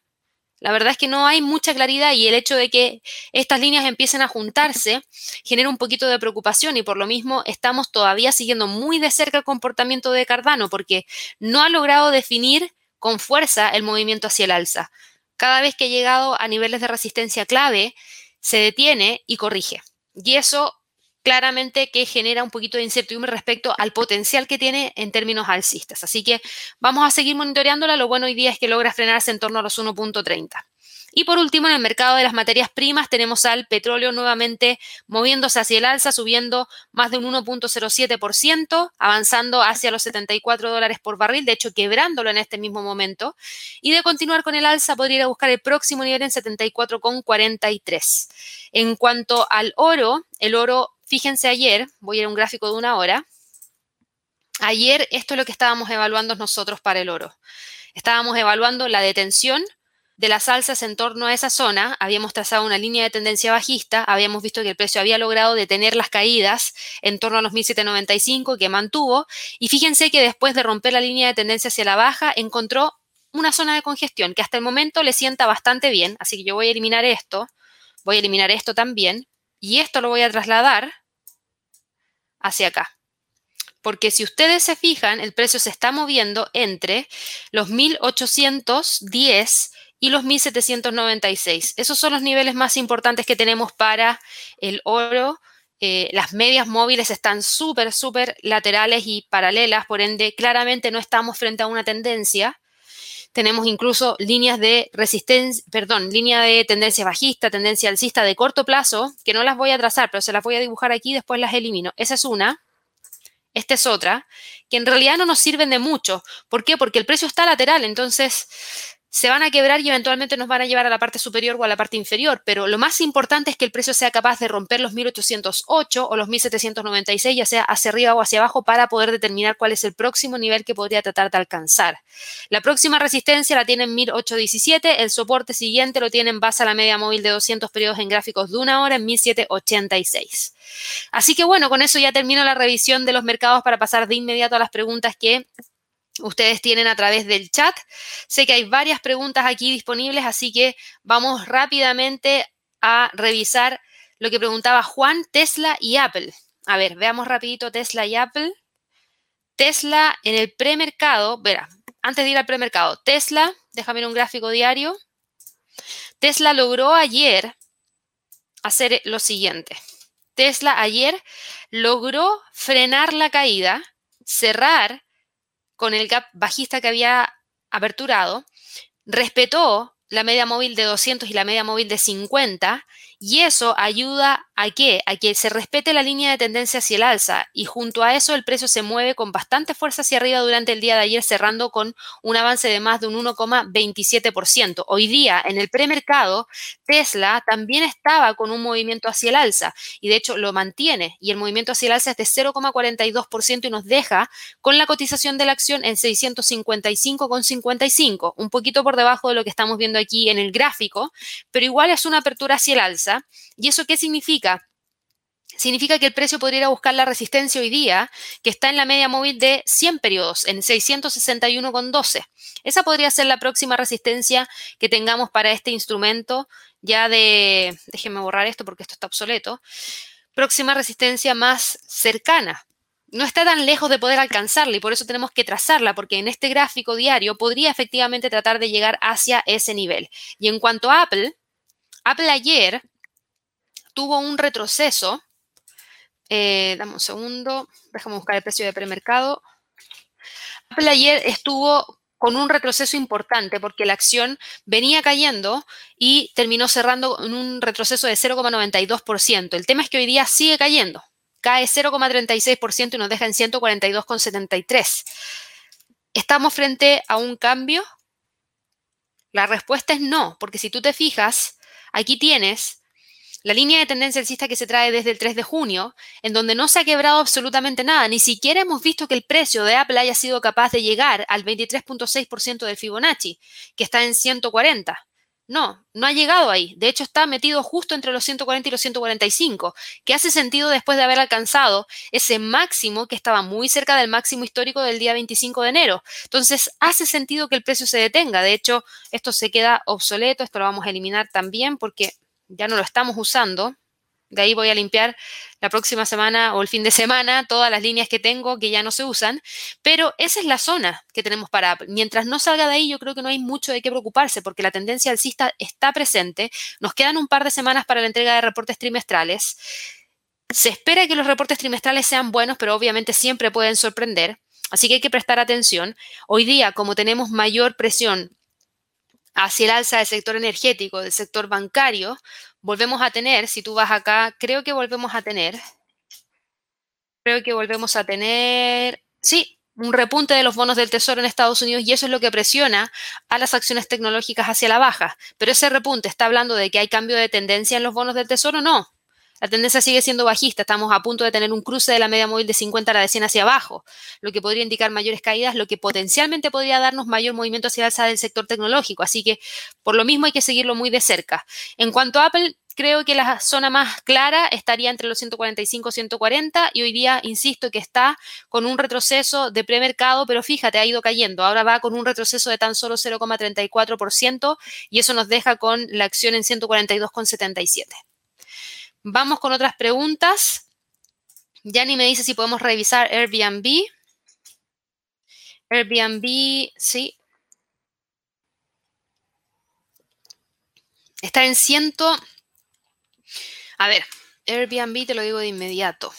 La verdad es que no hay mucha claridad y el hecho de que estas líneas empiecen a juntarse genera un poquito de preocupación y por lo mismo estamos todavía siguiendo muy de cerca el comportamiento de Cardano porque no ha logrado definir con fuerza el movimiento hacia el alza cada vez que ha llegado a niveles de resistencia clave, se detiene y corrige. Y eso claramente que genera un poquito de incertidumbre respecto al potencial que tiene en términos alcistas. Así que vamos a seguir monitoreándola. Lo bueno hoy día es que logra frenarse en torno a los 1.30. Y por último, en el mercado de las materias primas tenemos al petróleo nuevamente moviéndose hacia el alza, subiendo más de un 1.07%, avanzando hacia los 74 dólares por barril, de hecho quebrándolo en este mismo momento. Y de continuar con el alza, podría ir a buscar el próximo nivel en 74,43. En cuanto al oro, el oro, fíjense ayer, voy a ir a un gráfico de una hora. Ayer esto es lo que estábamos evaluando nosotros para el oro. Estábamos evaluando la detención de las alzas en torno a esa zona, habíamos trazado una línea de tendencia bajista, habíamos visto que el precio había logrado detener las caídas en torno a los 1795 que mantuvo, y fíjense que después de romper la línea de tendencia hacia la baja, encontró una zona de congestión que hasta el momento le sienta bastante bien, así que yo voy a eliminar esto, Voy a eliminar esto también y esto lo voy a trasladar hacia acá. Porque si ustedes se fijan, el precio se está moviendo entre los 1810 y los 1796. Esos son los niveles más importantes que tenemos para el oro. Eh, las medias móviles están súper, súper laterales y paralelas, por ende, claramente no estamos frente a una tendencia. Tenemos incluso líneas de resistencia, perdón, línea de tendencia bajista, tendencia alcista de corto plazo, que no las voy a trazar, pero se las voy a dibujar aquí y después las elimino. Esa es una. Esta es otra, que en realidad no nos sirven de mucho. ¿Por qué? Porque el precio está lateral, entonces se van a quebrar y eventualmente nos van a llevar a la parte superior o a la parte inferior, pero lo más importante es que el precio sea capaz de romper los 1808 o los 1796, ya sea hacia arriba o hacia abajo, para poder determinar cuál es el próximo nivel que podría tratar de alcanzar. La próxima resistencia la tiene en 1817, el soporte siguiente lo tiene en base a la media móvil de 200 periodos en gráficos de una hora en 1786. Así que bueno, con eso ya termino la revisión de los mercados para pasar de inmediato a las preguntas que ustedes tienen a través del chat. Sé que hay varias preguntas aquí disponibles, así que vamos rápidamente a revisar lo que preguntaba Juan, Tesla y Apple. A ver, veamos rapidito Tesla y Apple. Tesla en el premercado, verá, antes de ir al premercado, Tesla, déjame ver un gráfico diario. Tesla logró ayer hacer lo siguiente. Tesla ayer logró frenar la caída, cerrar con el gap bajista que había aperturado, respetó la media móvil de 200 y la media móvil de 50 y eso ayuda a que, a que se respete la línea de tendencia hacia el alza y junto a eso el precio se mueve con bastante fuerza hacia arriba durante el día de ayer cerrando con un avance de más de un 1,27%. Hoy día en el premercado Tesla también estaba con un movimiento hacia el alza y de hecho lo mantiene y el movimiento hacia el alza es de 0,42% y nos deja con la cotización de la acción en 655,55, un poquito por debajo de lo que estamos viendo aquí en el gráfico, pero igual es una apertura hacia el alza ¿Y eso qué significa? Significa que el precio podría ir a buscar la resistencia hoy día, que está en la media móvil de 100 periodos, en 661,12. Esa podría ser la próxima resistencia que tengamos para este instrumento ya de, déjenme borrar esto porque esto está obsoleto, próxima resistencia más cercana. No está tan lejos de poder alcanzarla y por eso tenemos que trazarla, porque en este gráfico diario podría efectivamente tratar de llegar hacia ese nivel. Y en cuanto a Apple, Apple ayer tuvo un retroceso. Eh, dame un segundo, déjame buscar el precio de premercado. Apple ayer estuvo con un retroceso importante porque la acción venía cayendo y terminó cerrando en un retroceso de 0,92%. El tema es que hoy día sigue cayendo. Cae 0,36% y nos deja en 142,73. ¿Estamos frente a un cambio? La respuesta es no, porque si tú te fijas, Aquí tienes la línea de tendencia alcista que se trae desde el 3 de junio, en donde no se ha quebrado absolutamente nada. Ni siquiera hemos visto que el precio de Apple haya sido capaz de llegar al 23.6% del Fibonacci, que está en 140. No, no ha llegado ahí. De hecho, está metido justo entre los 140 y los 145, que hace sentido después de haber alcanzado ese máximo que estaba muy cerca del máximo histórico del día 25 de enero. Entonces, hace sentido que el precio se detenga. De hecho, esto se queda obsoleto, esto lo vamos a eliminar también porque ya no lo estamos usando. De ahí voy a limpiar la próxima semana o el fin de semana todas las líneas que tengo que ya no se usan, pero esa es la zona que tenemos para Mientras no salga de ahí, yo creo que no hay mucho de qué preocuparse porque la tendencia alcista está presente. Nos quedan un par de semanas para la entrega de reportes trimestrales. Se espera que los reportes trimestrales sean buenos, pero obviamente siempre pueden sorprender. Así que hay que prestar atención. Hoy día, como tenemos mayor presión hacia el alza del sector energético, del sector bancario, volvemos a tener, si tú vas acá, creo que volvemos a tener, creo que volvemos a tener, sí, un repunte de los bonos del Tesoro en Estados Unidos y eso es lo que presiona a las acciones tecnológicas hacia la baja. Pero ese repunte está hablando de que hay cambio de tendencia en los bonos del Tesoro, no. La tendencia sigue siendo bajista, estamos a punto de tener un cruce de la media móvil de 50 a la de 100 hacia abajo, lo que podría indicar mayores caídas, lo que potencialmente podría darnos mayor movimiento hacia alza del sector tecnológico. Así que por lo mismo hay que seguirlo muy de cerca. En cuanto a Apple, creo que la zona más clara estaría entre los 145 y 140 y hoy día insisto que está con un retroceso de premercado, pero fíjate, ha ido cayendo. Ahora va con un retroceso de tan solo 0,34% y eso nos deja con la acción en 142,77. Vamos con otras preguntas. Yani me dice si podemos revisar Airbnb. Airbnb, sí. Está en ciento... A ver, Airbnb te lo digo de inmediato.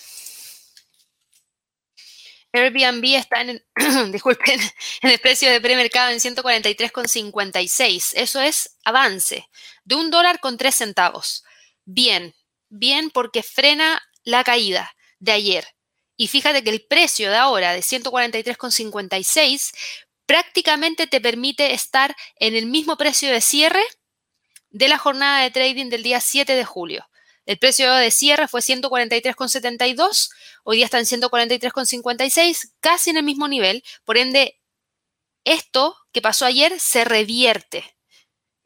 Airbnb está en, disculpen, en el precio de premercado en 143,56. Eso es avance de un dólar con tres centavos. Bien, bien porque frena la caída de ayer. Y fíjate que el precio de ahora de 143,56 prácticamente te permite estar en el mismo precio de cierre de la jornada de trading del día 7 de julio. El precio de cierre fue 143,72, hoy día está en 143,56, casi en el mismo nivel. Por ende, esto que pasó ayer se revierte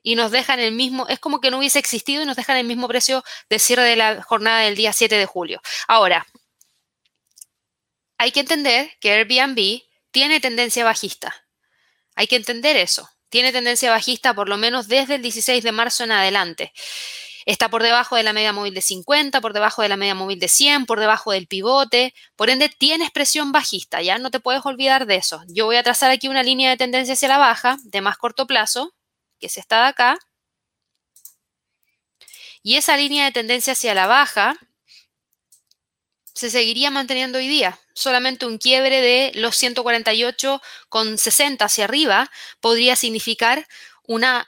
y nos deja en el mismo, es como que no hubiese existido y nos dejan el mismo precio de cierre de la jornada del día 7 de julio. Ahora, hay que entender que Airbnb tiene tendencia bajista. Hay que entender eso. Tiene tendencia bajista por lo menos desde el 16 de marzo en adelante. Está por debajo de la media móvil de 50, por debajo de la media móvil de 100, por debajo del pivote. Por ende, tiene expresión bajista, ¿ya? No te puedes olvidar de eso. Yo voy a trazar aquí una línea de tendencia hacia la baja de más corto plazo, que es esta de acá. Y esa línea de tendencia hacia la baja se seguiría manteniendo hoy día. Solamente un quiebre de los 148,60 hacia arriba podría significar una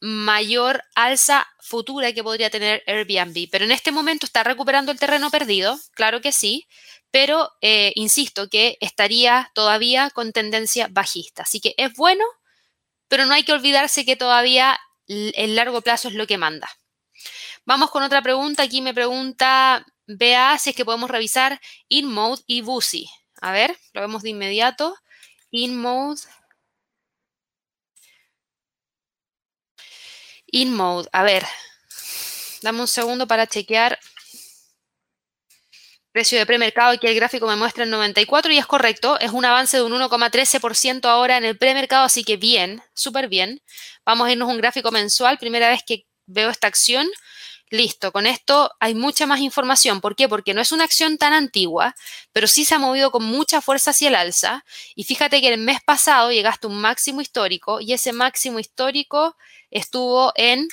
mayor alza futura que podría tener Airbnb. Pero en este momento está recuperando el terreno perdido, claro que sí, pero eh, insisto que estaría todavía con tendencia bajista. Así que es bueno, pero no hay que olvidarse que todavía el largo plazo es lo que manda. Vamos con otra pregunta. Aquí me pregunta Vea si es que podemos revisar InMode y Busy. A ver, lo vemos de inmediato. InMode InMode, a ver, dame un segundo para chequear. Precio de premercado, aquí el gráfico me muestra el 94 y es correcto, es un avance de un 1,13% ahora en el premercado, así que bien, súper bien. Vamos a irnos un gráfico mensual, primera vez que veo esta acción. Listo, con esto hay mucha más información. ¿Por qué? Porque no es una acción tan antigua, pero sí se ha movido con mucha fuerza hacia el alza. Y fíjate que el mes pasado llegaste a un máximo histórico y ese máximo histórico estuvo en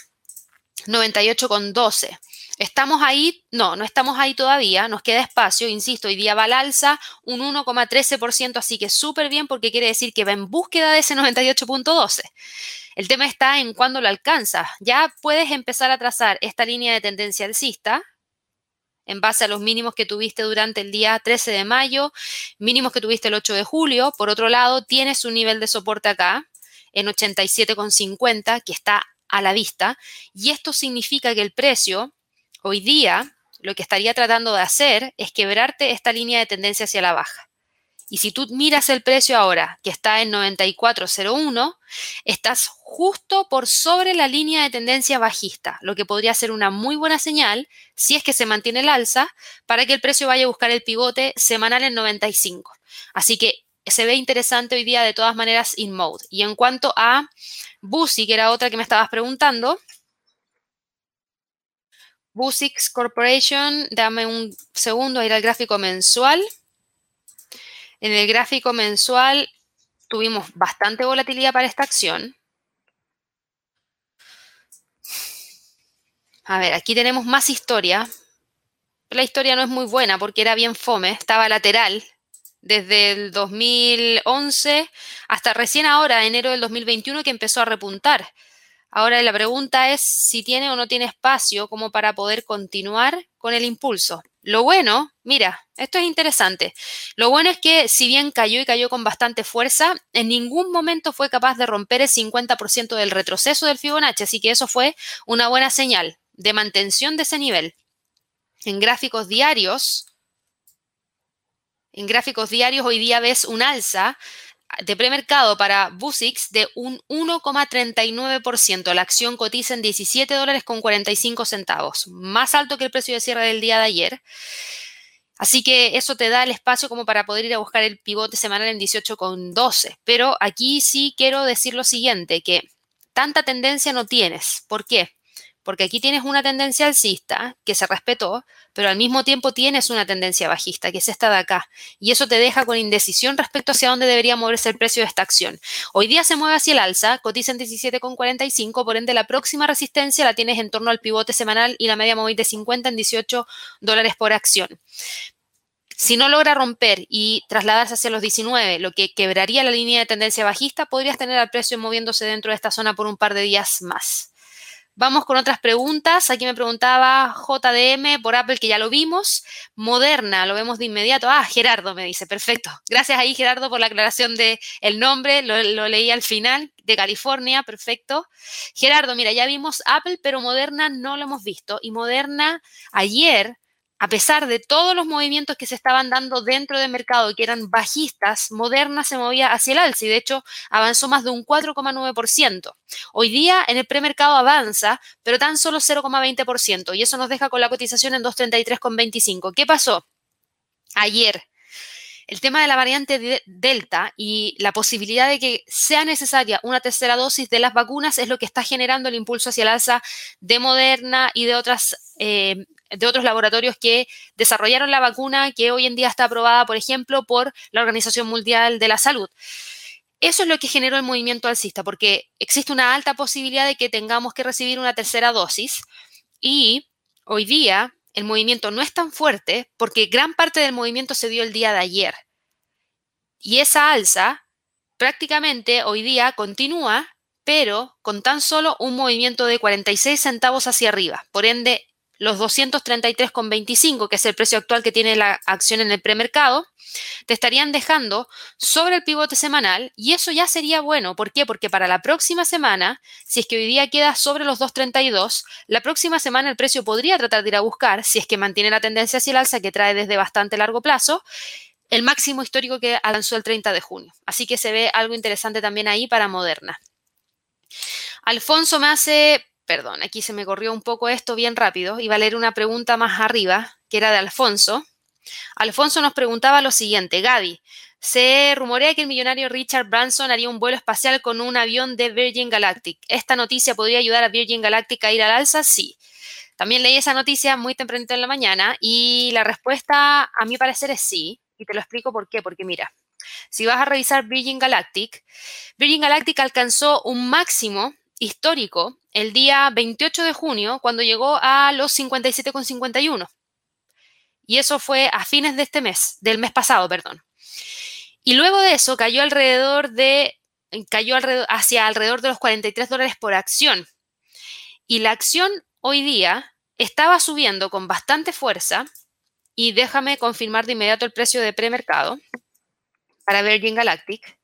98,12. ¿Estamos ahí? No, no estamos ahí todavía, nos queda espacio, insisto, hoy día va al alza un 1,13%, así que súper bien porque quiere decir que va en búsqueda de ese 98,12. El tema está en cuándo lo alcanza. Ya puedes empezar a trazar esta línea de tendencia alcista en base a los mínimos que tuviste durante el día 13 de mayo, mínimos que tuviste el 8 de julio. Por otro lado, tienes un nivel de soporte acá en 87,50 que está a la vista y esto significa que el precio hoy día lo que estaría tratando de hacer es quebrarte esta línea de tendencia hacia la baja. Y si tú miras el precio ahora, que está en 94.01, estás justo por sobre la línea de tendencia bajista, lo que podría ser una muy buena señal si es que se mantiene el alza para que el precio vaya a buscar el pivote semanal en 95. Así que se ve interesante hoy día de todas maneras in mode. Y en cuanto a Busi, que era otra que me estabas preguntando, Busix Corporation, dame un segundo a ir al gráfico mensual. En el gráfico mensual tuvimos bastante volatilidad para esta acción. A ver, aquí tenemos más historia. La historia no es muy buena porque era bien fome, estaba lateral desde el 2011 hasta recién ahora, enero del 2021, que empezó a repuntar. Ahora la pregunta es si tiene o no tiene espacio como para poder continuar con el impulso. Lo bueno, mira, esto es interesante. Lo bueno es que si bien cayó y cayó con bastante fuerza, en ningún momento fue capaz de romper el 50% del retroceso del Fibonacci, así que eso fue una buena señal de mantención de ese nivel. En gráficos diarios, en gráficos diarios hoy día ves un alza de premercado para Busix de un 1,39%. La acción cotiza en 17 dólares con 45 centavos, más alto que el precio de cierre del día de ayer. Así que eso te da el espacio como para poder ir a buscar el pivote semanal en 18,12. Pero aquí sí quiero decir lo siguiente, que tanta tendencia no tienes. ¿Por qué? Porque aquí tienes una tendencia alcista que se respetó, pero al mismo tiempo tienes una tendencia bajista, que es esta de acá. Y eso te deja con indecisión respecto hacia dónde debería moverse el precio de esta acción. Hoy día se mueve hacia el alza, cotiza en 17,45, por ende la próxima resistencia la tienes en torno al pivote semanal y la media móvil de 50 en 18 dólares por acción. Si no logra romper y trasladarse hacia los 19, lo que quebraría la línea de tendencia bajista, podrías tener al precio moviéndose dentro de esta zona por un par de días más. Vamos con otras preguntas. Aquí me preguntaba JDM por Apple, que ya lo vimos. Moderna, lo vemos de inmediato. Ah, Gerardo me dice, perfecto. Gracias ahí, Gerardo, por la aclaración del el nombre. Lo, lo, leí al final, de California, perfecto. Gerardo, mira, ya vimos Apple, pero Moderna no lo hemos visto. Y Moderna ayer a pesar de todos los movimientos que se estaban dando dentro del mercado que eran bajistas, Moderna se movía hacia el alza y de hecho avanzó más de un 4,9%. Hoy día en el premercado avanza, pero tan solo 0,20% y eso nos deja con la cotización en 233,25. ¿Qué pasó? Ayer el tema de la variante Delta y la posibilidad de que sea necesaria una tercera dosis de las vacunas es lo que está generando el impulso hacia el alza de Moderna y de otras eh, de otros laboratorios que desarrollaron la vacuna que hoy en día está aprobada, por ejemplo, por la Organización Mundial de la Salud. Eso es lo que generó el movimiento alcista, porque existe una alta posibilidad de que tengamos que recibir una tercera dosis y hoy día el movimiento no es tan fuerte porque gran parte del movimiento se dio el día de ayer. Y esa alza prácticamente hoy día continúa, pero con tan solo un movimiento de 46 centavos hacia arriba. Por ende, los 233,25, que es el precio actual que tiene la acción en el premercado, te estarían dejando sobre el pivote semanal y eso ya sería bueno. ¿Por qué? Porque para la próxima semana, si es que hoy día queda sobre los 232, la próxima semana el precio podría tratar de ir a buscar, si es que mantiene la tendencia hacia el alza que trae desde bastante largo plazo, el máximo histórico que alcanzó el 30 de junio. Así que se ve algo interesante también ahí para Moderna. Alfonso me hace perdón, aquí se me corrió un poco esto bien rápido. Iba a leer una pregunta más arriba, que era de Alfonso. Alfonso nos preguntaba lo siguiente, Gaby, se rumorea que el millonario Richard Branson haría un vuelo espacial con un avión de Virgin Galactic. ¿Esta noticia podría ayudar a Virgin Galactic a ir al alza? Sí. También leí esa noticia muy tempranito en la mañana y la respuesta a mi parecer es sí. Y te lo explico por qué. Porque mira, si vas a revisar Virgin Galactic, Virgin Galactic alcanzó un máximo histórico el día 28 de junio, cuando llegó a los 57,51. Y eso fue a fines de este mes, del mes pasado, perdón. Y luego de eso cayó hacia alrededor de los 43 dólares por acción. Y la acción hoy día estaba subiendo con bastante fuerza. Y déjame confirmar de inmediato el precio de premercado para Virgin Galactic.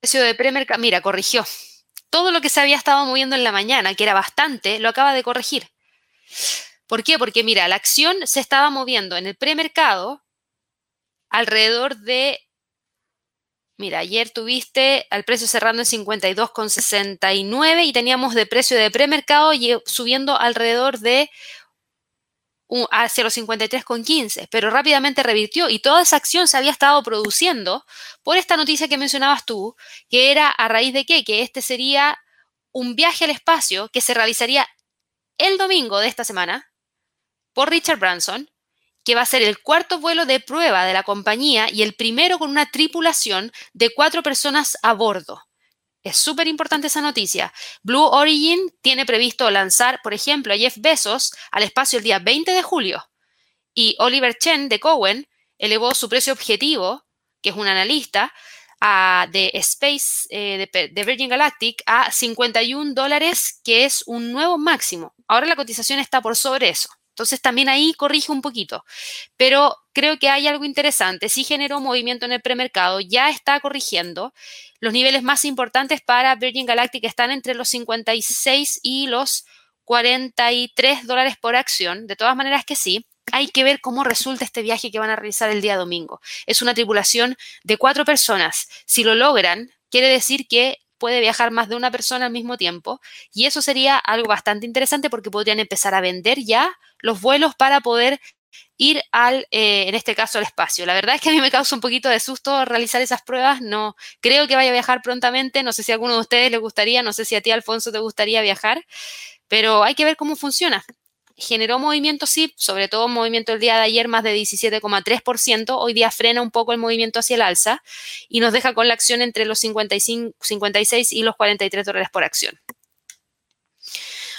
Precio de premercado, mira, corrigió todo lo que se había estado moviendo en la mañana, que era bastante, lo acaba de corregir. ¿Por qué? Porque mira, la acción se estaba moviendo en el premercado alrededor de, mira, ayer tuviste al precio cerrando en 52,69 y teníamos de precio de premercado subiendo alrededor de hacia los 53,15, pero rápidamente revirtió y toda esa acción se había estado produciendo por esta noticia que mencionabas tú, que era a raíz de qué, que este sería un viaje al espacio que se realizaría el domingo de esta semana por Richard Branson, que va a ser el cuarto vuelo de prueba de la compañía y el primero con una tripulación de cuatro personas a bordo. Es súper importante esa noticia. Blue Origin tiene previsto lanzar, por ejemplo, a Jeff Bezos al espacio el día 20 de julio. Y Oliver Chen de Cowen elevó su precio objetivo, que es un analista, de Space eh, de, Virgin Galactic a 51 dólares, que es un nuevo máximo. Ahora la cotización está por sobre eso. Entonces también ahí corrige un poquito. Pero creo que hay algo interesante. Sí generó movimiento en el premercado, ya está corrigiendo. Los niveles más importantes para Virgin Galactic están entre los 56 y los 43 dólares por acción. De todas maneras que sí. hay que ver cómo resulta este viaje que van a realizar el día domingo. Es una tripulación de cuatro personas. Si lo logran, quiere decir que puede viajar más de una persona al mismo tiempo y eso sería algo bastante interesante porque podrían empezar a vender ya los vuelos para poder ir al, eh, en este caso, al espacio. La verdad es que a mí me causa un poquito de susto realizar esas pruebas. No creo que vaya a viajar prontamente. No sé si a alguno de ustedes le gustaría, no sé si a ti, Alfonso, te gustaría viajar, pero hay que ver cómo funciona. Generó movimiento, sí, sobre todo movimiento el día de ayer, más de 17,3%. Hoy día frena un poco el movimiento hacia el alza y nos deja con la acción entre los 55, 56 y los 43 dólares por acción.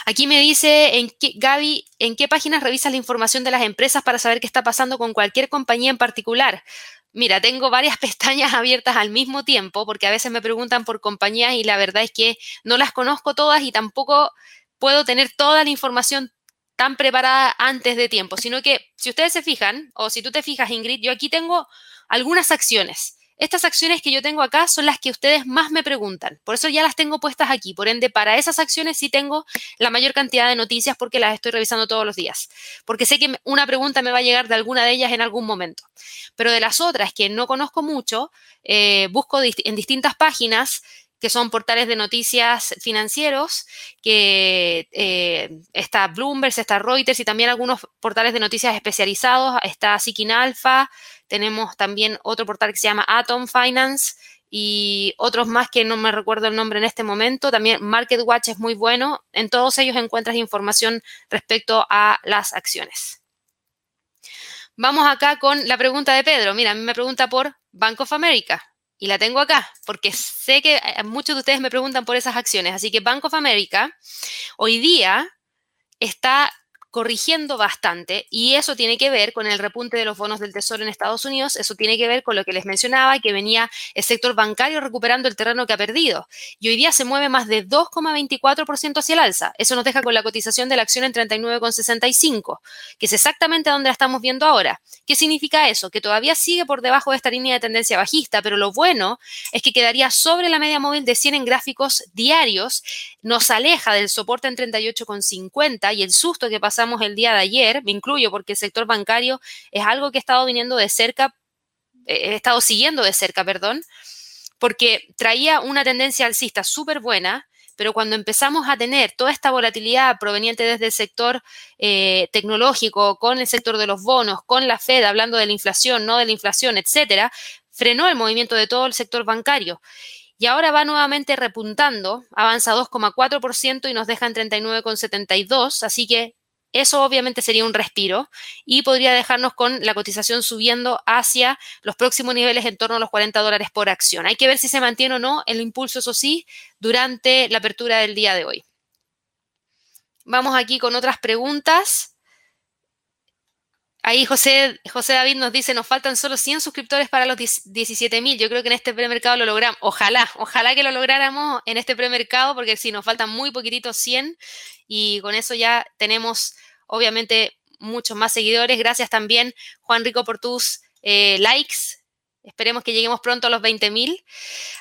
Aquí me dice, en Gaby, ¿en qué páginas revisas la información de las empresas para saber qué está pasando con cualquier compañía en particular? Mira, tengo varias pestañas abiertas al mismo tiempo porque a veces me preguntan por compañías y la verdad es que no las conozco todas y tampoco puedo tener toda la información tan preparada antes de tiempo, sino que si ustedes se fijan, o si tú te fijas, Ingrid, yo aquí tengo algunas acciones. Estas acciones que yo tengo acá son las que ustedes más me preguntan. Por eso ya las tengo puestas aquí. Por ende, para esas acciones sí tengo la mayor cantidad de noticias porque las estoy revisando todos los días. Porque sé que una pregunta me va a llegar de alguna de ellas en algún momento. Pero de las otras que no conozco mucho, eh, busco en distintas páginas que son portales de noticias financieros, que eh, está Bloomberg, está Reuters y también algunos portales de noticias especializados, está Seeking Alpha, tenemos también otro portal que se llama Atom Finance y otros más que no me recuerdo el nombre en este momento. También MarketWatch es muy bueno. En todos ellos encuentras información respecto a las acciones. Vamos acá con la pregunta de Pedro. Mira, a mí me pregunta por Bank of America y la tengo acá porque sé que eh, muchos de ustedes me preguntan por esas acciones. Así que Bank of America hoy día está corrigiendo bastante y eso tiene que ver con el repunte de los bonos del Tesoro en Estados Unidos, eso tiene que ver con lo que les mencionaba, que venía el sector bancario recuperando el terreno que ha perdido y hoy día se mueve más de 2,24% hacia el alza. Eso nos deja con la cotización de la acción en 39,65, que es exactamente donde la estamos viendo ahora. ¿Qué significa eso? Que todavía sigue por debajo de esta línea de tendencia bajista, pero lo bueno es que quedaría sobre la media móvil de 100 en gráficos diarios, nos aleja del soporte en 38,50 y el susto que pasamos el día de ayer, me incluyo porque el sector bancario es algo que he estado viniendo de cerca, he estado siguiendo de cerca, perdón, porque traía una tendencia alcista súper buena, pero cuando empezamos a tener toda esta volatilidad proveniente desde el sector eh, tecnológico, con el sector de los bonos, con la Fed hablando de la inflación, no de la inflación, etcétera, frenó el movimiento de todo el sector bancario. Y ahora va nuevamente repuntando, avanza 2,4% y nos deja en 39,72, así que eso obviamente sería un respiro y podría dejarnos con la cotización subiendo hacia los próximos niveles en torno a los 40 dólares por acción. Hay que ver si se mantiene o no el impulso, eso sí, durante la apertura del día de hoy. Vamos aquí con otras preguntas. Ahí José, José David nos dice, nos faltan solo 100 suscriptores para los 17 mil. Yo creo que en este premercado lo logramos. Ojalá, ojalá que lo lográramos en este premercado, porque sí, nos faltan muy poquititos 100 y con eso ya tenemos obviamente muchos más seguidores. Gracias también, Juan Rico, por tus eh, likes. Esperemos que lleguemos pronto a los 20 mil.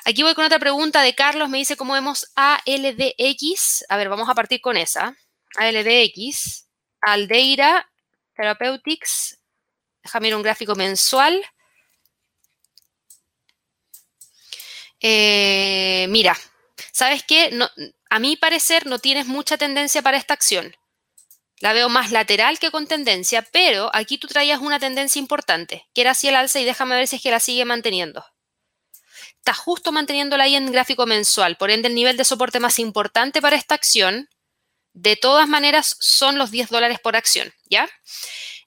Aquí voy con otra pregunta de Carlos. Me dice cómo vemos ALDX. A ver, vamos a partir con esa. ALDX, Aldeira Therapeutics. Déjame ir un gráfico mensual. Eh, mira, ¿sabes qué? a mi parecer no tienes mucha tendencia para esta acción. La veo más lateral que con tendencia, pero aquí tú traías una tendencia importante, que era hacia el alza y déjame ver si es que la sigue manteniendo. Está justo manteniéndola ahí en gráfico mensual, por ende el nivel de soporte más importante para esta acción, de todas maneras, son los 10 dólares por acción, ¿ya?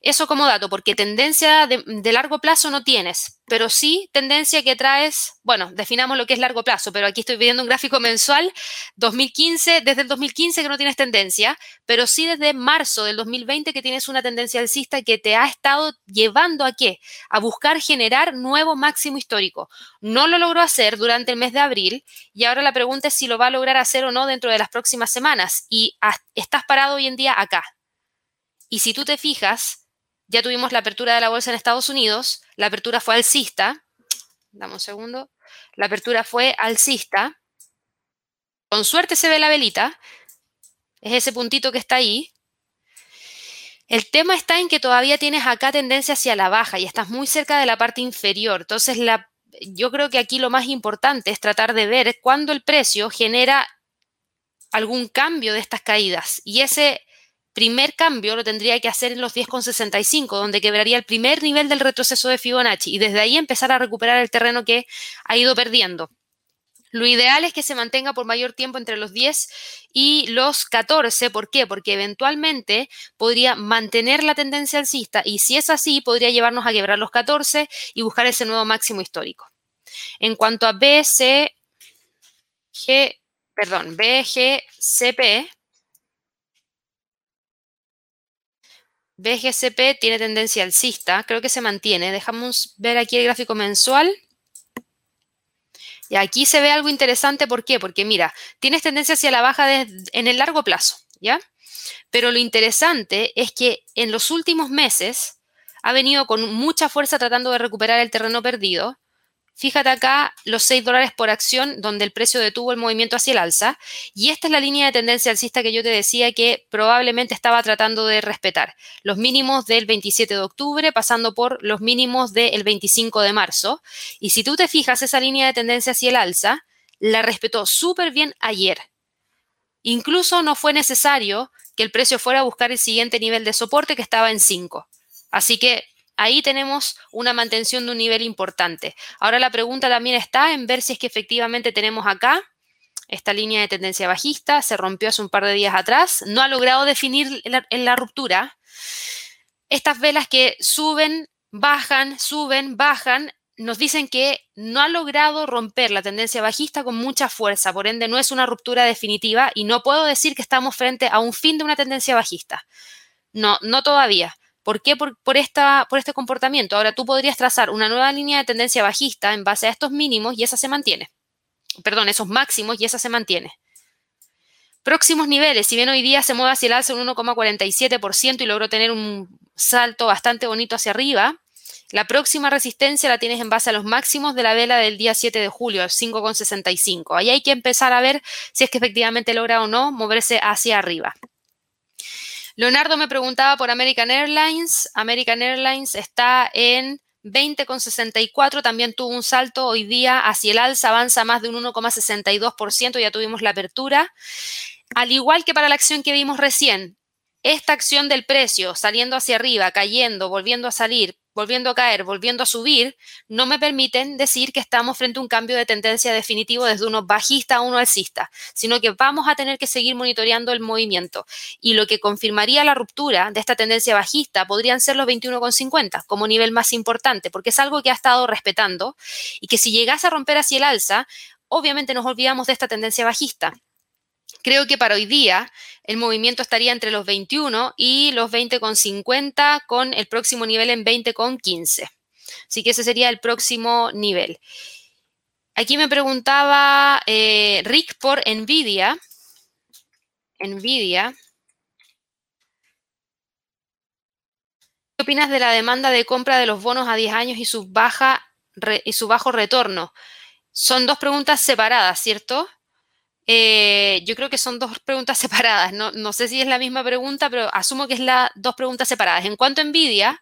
Eso como dato, porque tendencia de, largo plazo no tienes, pero sí tendencia que traes, bueno, definamos lo que es largo plazo, pero aquí estoy viendo un gráfico mensual, 2015, desde el 2015 que no tienes tendencia, pero sí desde marzo del 2020 que tienes una tendencia alcista que te ha estado llevando a qué? A buscar generar nuevo máximo histórico. No lo logró hacer durante el mes de abril y ahora la pregunta es si lo va a lograr hacer o no dentro de las próximas semanas y estás parado hoy en día acá. Y si tú te fijas, ya tuvimos la apertura de la bolsa en Estados Unidos, la apertura fue alcista, dame un segundo, la apertura fue alcista, con suerte se ve la velita, es ese puntito que está ahí, El tema está en que todavía tienes acá tendencia hacia la baja y estás muy cerca de la parte inferior. Entonces, la, yo creo que aquí lo más importante es tratar de ver cuándo el precio genera algún cambio de estas caídas. Y ese primer cambio lo tendría que hacer en los 10,65, donde quebraría el primer nivel del retroceso de Fibonacci y desde ahí empezar a recuperar el terreno que ha ido perdiendo. Lo ideal es que se mantenga por mayor tiempo entre los 10 y los 14. ¿Por qué? Porque eventualmente podría mantener la tendencia alcista y si es así, podría llevarnos a quebrar los 14 y buscar ese nuevo máximo histórico. En cuanto a BCG, perdón, BGCP, BGCP tiene tendencia alcista, creo que se mantiene. Dejamos ver aquí el gráfico mensual. Y aquí se ve algo interesante, ¿por qué? Porque mira, tienes tendencia hacia la baja en el largo plazo, ¿ya? Pero lo interesante es que en los últimos meses ha venido con mucha fuerza tratando de recuperar el terreno perdido Fíjate acá los 6 dólares por acción donde el precio detuvo el movimiento hacia el alza. Y esta es la línea de tendencia alcista que yo te decía que probablemente estaba tratando de respetar. Los mínimos del 27 de octubre pasando por los mínimos del 25 de marzo. Y si tú te fijas esa línea de tendencia hacia el alza, la respetó súper bien ayer. Incluso no fue necesario que el precio fuera a buscar el siguiente nivel de soporte que estaba en 5. Así que Ahí tenemos una mantención de un nivel importante. Ahora la pregunta también está en ver si es que efectivamente tenemos acá esta línea de tendencia bajista, se rompió hace un par de días atrás, no ha logrado definir en la, ruptura. Estas velas que suben, bajan, suben, bajan, nos dicen que no ha logrado romper la tendencia bajista con mucha fuerza, por ende no es una ruptura definitiva y no puedo decir que estamos frente a un fin de una tendencia bajista. No, no todavía. ¿Por qué? Por, esta, por este comportamiento. Ahora tú podrías trazar una nueva línea de tendencia bajista en base a estos mínimos y esa se mantiene. Perdón, esos máximos y esa se mantiene. Próximos niveles, si bien hoy día se mueve hacia el alza un 1,47% y logró tener un salto bastante bonito hacia arriba, la próxima resistencia la tienes en base a los máximos de la vela del día 7 de julio, 5,65. Ahí hay que empezar a ver si es que efectivamente logra o no moverse hacia arriba. Leonardo me preguntaba por American Airlines. American Airlines está en 20,64, también tuvo un salto hoy día hacia el alza, avanza más de un 1,62%, ya tuvimos la apertura. Al igual que para la acción que vimos recién, esta acción del precio saliendo hacia arriba, cayendo, volviendo a salir, volviendo a caer, volviendo a subir, no me permiten decir que estamos frente a un cambio de tendencia definitivo desde uno bajista a uno alcista, sino que vamos a tener que seguir monitoreando el movimiento. Y lo que confirmaría la ruptura de esta tendencia bajista podrían ser los 21,50 como nivel más importante, porque es algo que ha estado respetando y que si llegase a romper hacia el alza, obviamente nos olvidamos de esta tendencia bajista. Creo que para hoy día el movimiento estaría entre los 21 y los 20,50 con el próximo nivel en 20,15. Así que ese sería el próximo nivel. Aquí me preguntaba eh, Rick por Nvidia. Nvidia. ¿Qué opinas de la demanda de compra de los bonos a 10 años y su, baja, y su bajo retorno? Son dos preguntas separadas, ¿cierto? Eh, yo creo que son dos preguntas separadas. No, sé si es la misma pregunta, pero asumo que es las dos preguntas separadas. En cuanto a Nvidia,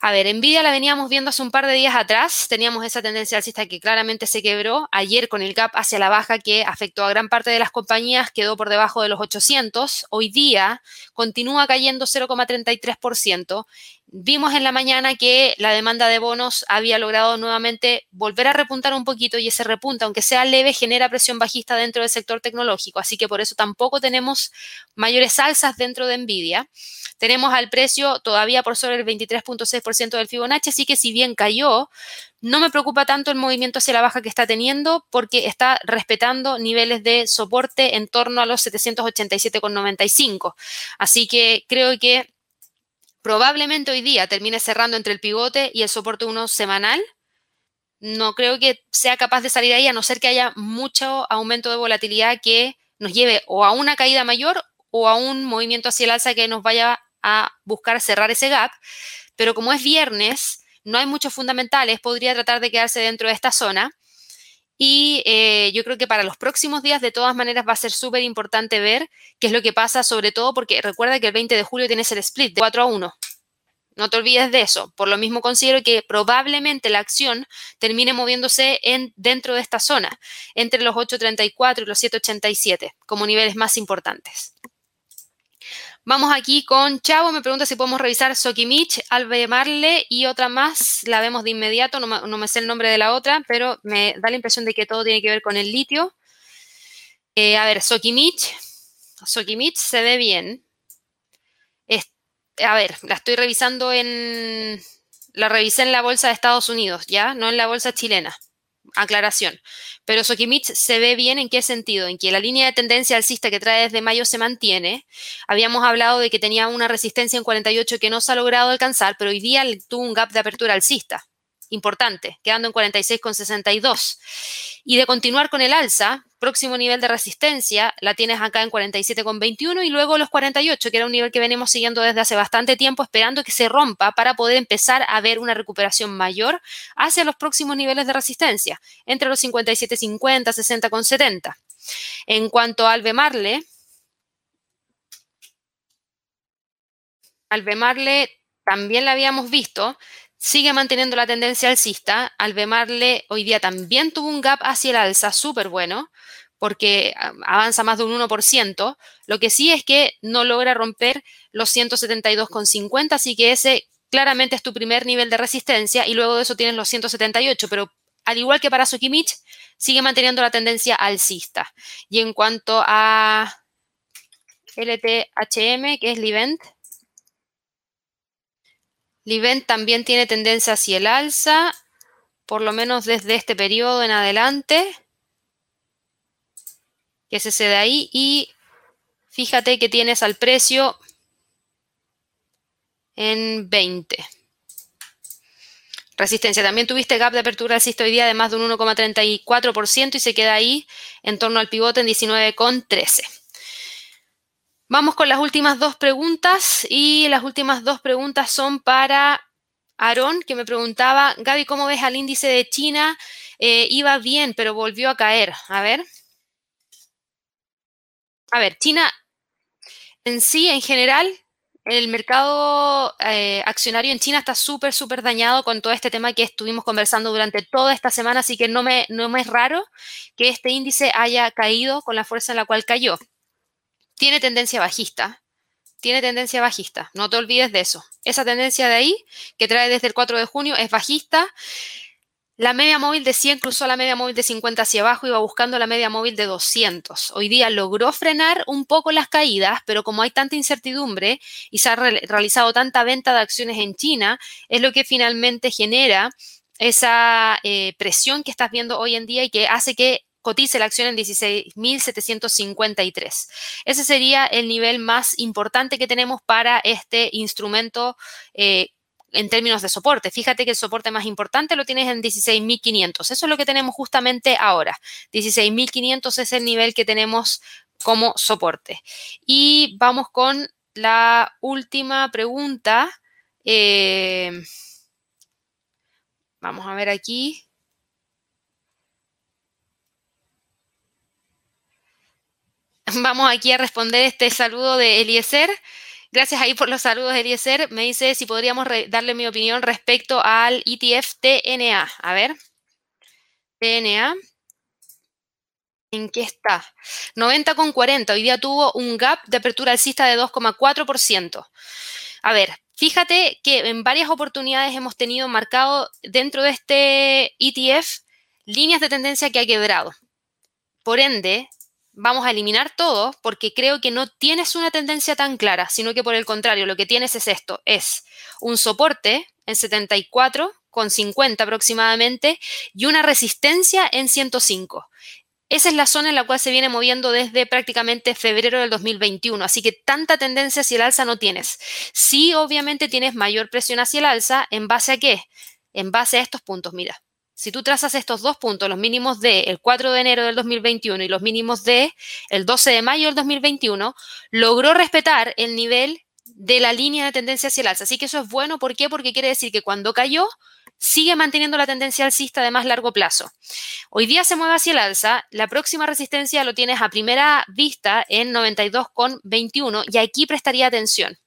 a ver, Nvidia la veníamos viendo hace un par de días atrás. Teníamos esa tendencia alcista que claramente se quebró. Ayer con el gap hacia la baja que afectó a gran parte de las compañías, quedó por debajo de los 800. Hoy día continúa cayendo 0,33% Vimos en la mañana que la demanda de bonos había logrado nuevamente volver a repuntar un poquito y ese repunta, aunque sea leve, genera presión bajista dentro del sector tecnológico. Así que por eso tampoco tenemos mayores alzas dentro de Nvidia. Tenemos al precio todavía por sobre el 23.6% del Fibonacci, así que si bien cayó, no me preocupa tanto el movimiento hacia la baja que está teniendo porque está respetando niveles de soporte en torno a los 787,95. Así que creo que Probablemente hoy día termine cerrando entre el pivote y el soporte 1 semanal. No creo que sea capaz de salir ahí a no ser que haya mucho aumento de volatilidad que nos lleve o a una caída mayor o a un movimiento hacia el alza que nos vaya a buscar cerrar ese gap. Pero como es viernes, no hay muchos fundamentales, podría tratar de quedarse dentro de esta zona. Y eh, yo creo que para los próximos días, de todas maneras, va a ser súper importante ver qué es lo que pasa, sobre todo porque recuerda que el 20 de julio tienes el split de 4 a 1. No te olvides de eso. Por lo mismo considero que probablemente la acción termine moviéndose en, dentro de esta zona, entre los 8.34 y los 7.87, como niveles más importantes. Vamos aquí con Chavo, me pregunta si podemos revisar Sokimich, Albemarle y otra más. La vemos de inmediato, no me, sé el nombre de la otra, pero me da la impresión de que todo tiene que ver con el litio. Eh, a ver, Sokimich. Sokimich se ve bien a ver, la estoy revisando en, la revisé en la bolsa de Estados Unidos, ¿ya? No en la bolsa chilena. Aclaración. Pero Sokimich se ve bien en qué sentido, en que la línea de tendencia alcista que trae desde mayo se mantiene. Habíamos hablado de que tenía una resistencia en 48 que no se ha logrado alcanzar, pero hoy día tuvo un gap de apertura alcista importante, quedando en 46,62. Y de continuar con el alza, próximo nivel de resistencia la tienes acá en 47,21 y luego los 48, que era un nivel que venimos siguiendo desde hace bastante tiempo, esperando que se rompa para poder empezar a ver una recuperación mayor hacia los próximos niveles de resistencia, entre los 57,50, 60,70. En cuanto al Bemarle, al Bemarle también la habíamos visto, sigue manteniendo la tendencia alcista. Albemarle hoy día también tuvo un gap hacia el alza súper bueno, porque ah, avanza más de un 1%. Lo que sí es que no logra romper los 172,50, así que ese claramente es tu primer nivel de resistencia y luego de eso tienes los 178, pero al igual que para Sokimich, sigue manteniendo la tendencia alcista. Y en cuanto a LTHM, que es Livent, Livent también tiene tendencia hacia el alza, por lo menos desde este periodo en adelante, que es ese de ahí, y fíjate que tienes al precio en 20. Resistencia. También tuviste gap de apertura alcista hoy día de más de un 1,34% y se queda ahí en torno al pivote en 19,13. Vamos con las últimas dos preguntas y las últimas dos preguntas son para Aarón, que me preguntaba, Gaby, ¿cómo ves al índice de China? Eh, iba bien, pero volvió a caer. A ver. A ver, China en sí, en general, el mercado eh, accionario en China está súper, súper dañado con todo este tema que estuvimos conversando durante toda esta semana, así que no me, no me es raro que este índice haya caído con la fuerza en la cual cayó tiene tendencia bajista. Tiene tendencia bajista. No te olvides de eso. Esa tendencia de ahí, que trae desde el 4 de junio, es bajista. La media móvil de 100 cruzó la media móvil de 50 hacia abajo y va buscando la media móvil de 200. Hoy día logró frenar un poco las caídas, pero como hay tanta incertidumbre y se ha realizado tanta venta de acciones en China, es lo que finalmente genera esa eh, presión que estás viendo hoy en día y que hace que cotice la acción en 16.753. Ese sería el nivel más importante que tenemos para este instrumento eh, en términos de soporte. Fíjate que el soporte más importante lo tienes en 16.500. Eso es lo que tenemos justamente ahora. 16.500 es el nivel que tenemos como soporte. Y vamos con la última pregunta. Eh, vamos a ver aquí. Vamos aquí a responder este saludo de Eliezer. Gracias ahí por los saludos, Eliezer. Me dice si podríamos darle mi opinión respecto al ETF TNA. A ver. TNA. ¿En qué está? 90 con 40. Hoy día tuvo un gap de apertura alcista de 2,4%. A ver, fíjate que en varias oportunidades hemos tenido marcado dentro de este ETF líneas de tendencia que ha quebrado. Por ende, vamos a eliminar todo porque creo que no tienes una tendencia tan clara, sino que por el contrario, lo que tienes es esto, es un soporte en 74 con 50 aproximadamente y una resistencia en 105. Esa es la zona en la cual se viene moviendo desde prácticamente febrero del 2021, así que tanta tendencia hacia el alza no tienes. Sí, obviamente tienes mayor presión hacia el alza, ¿en base a qué? En base a estos puntos, mira si tú trazas estos dos puntos, los mínimos de el 4 de enero del 2021 y los mínimos de el 12 de mayo del 2021, logró respetar el nivel de la línea de tendencia hacia el alza. Así que eso es bueno. ¿Por qué? Porque quiere decir que cuando cayó, sigue manteniendo la tendencia alcista de más largo plazo. Hoy día se mueve hacia el alza, la próxima resistencia lo tienes a primera vista en 92,21 y aquí prestaría atención.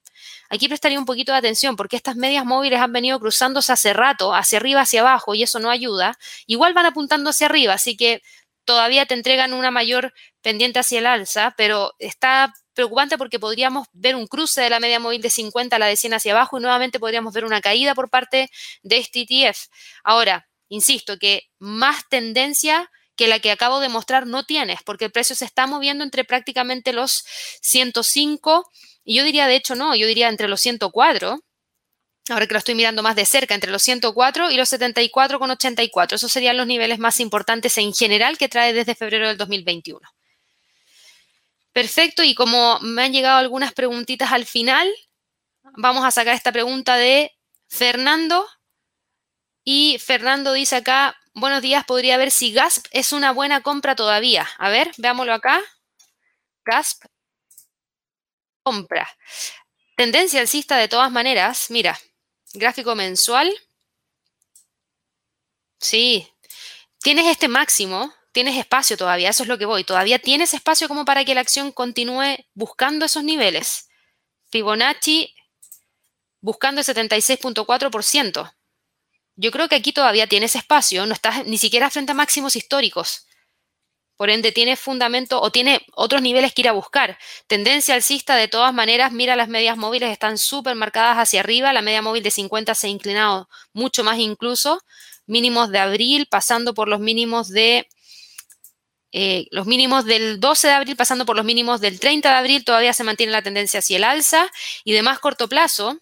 Aquí prestaría un poquito de atención porque estas medias móviles han venido cruzándose hace rato, hacia arriba, hacia abajo, y eso no ayuda. Igual van apuntando hacia arriba, así que todavía te entregan una mayor pendiente hacia el alza, pero está preocupante porque podríamos ver un cruce de la media móvil de 50 a la de 100 hacia abajo y nuevamente podríamos ver una caída por parte de este ETF. Ahora, insisto que más tendencia que la que acabo de mostrar no tienes, porque el precio se está moviendo entre prácticamente los 105 y yo diría, de hecho, no, yo diría entre los 104 ahora que lo estoy mirando más de cerca, entre los 104 y los 74,84. Esos serían los niveles más importantes en general que trae desde febrero del 2021. Perfecto, y como me han llegado algunas preguntitas al final, vamos a sacar esta pregunta de Fernando. Y Fernando dice acá, buenos días, podría ver si GASP es una buena compra todavía. A ver, veámoslo acá. GASP, compra. Tendencia alcista de todas maneras, mira, Gráfico mensual. Sí. Tienes este máximo, tienes espacio todavía, eso es lo que voy. Todavía tienes espacio como para que la acción continúe buscando esos niveles. Fibonacci buscando el 76.4%. Yo creo que aquí todavía tienes espacio, no estás ni siquiera frente a máximos históricos. Por ende, tiene fundamento o tiene otros niveles que ir a buscar. Tendencia alcista, de todas maneras, mira, las medias móviles están súper marcadas hacia arriba. La media móvil de 50 se ha inclinado mucho más incluso. Mínimos de abril, pasando por los mínimos de... Eh, los mínimos del 12 de abril, pasando por los mínimos del 30 de abril, todavía se mantiene la tendencia hacia el alza. Y de más corto plazo,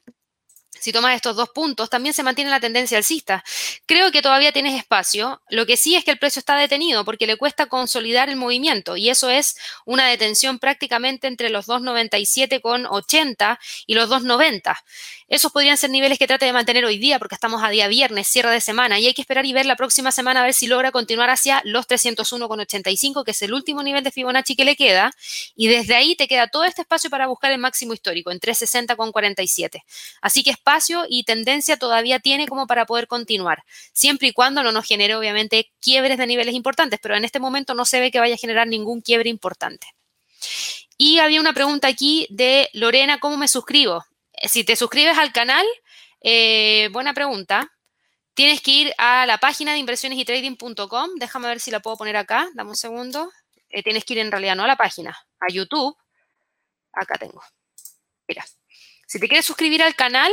si tomas estos dos puntos, también se mantiene la tendencia alcista. Creo que todavía tienes espacio. Lo que sí es que el precio está detenido porque le cuesta consolidar el movimiento y eso es una detención prácticamente entre los 2.97,80 y los 2.90. Esos podrían ser niveles que trate de mantener hoy día porque estamos a día viernes, cierre de semana y hay que esperar y ver la próxima semana a ver si logra continuar hacia los 301,85, que es el último nivel de Fibonacci que le queda. Y desde ahí te queda todo este espacio para buscar el máximo histórico en 360,47. Así que espacio y tendencia todavía tiene como para poder continuar, siempre y cuando no nos genere obviamente quiebres de niveles importantes, pero en este momento no se ve que vaya a generar ningún quiebre importante. Y había una pregunta aquí de Lorena, ¿cómo me suscribo? Eh, si te suscribes al canal, eh, buena pregunta. Tienes que ir a la página de inversiones y trading.com. Déjame ver si la puedo poner acá. Dame un segundo. Eh, tienes que ir en realidad no a la página, a YouTube. Acá tengo. Mira, si te quieres suscribir al canal,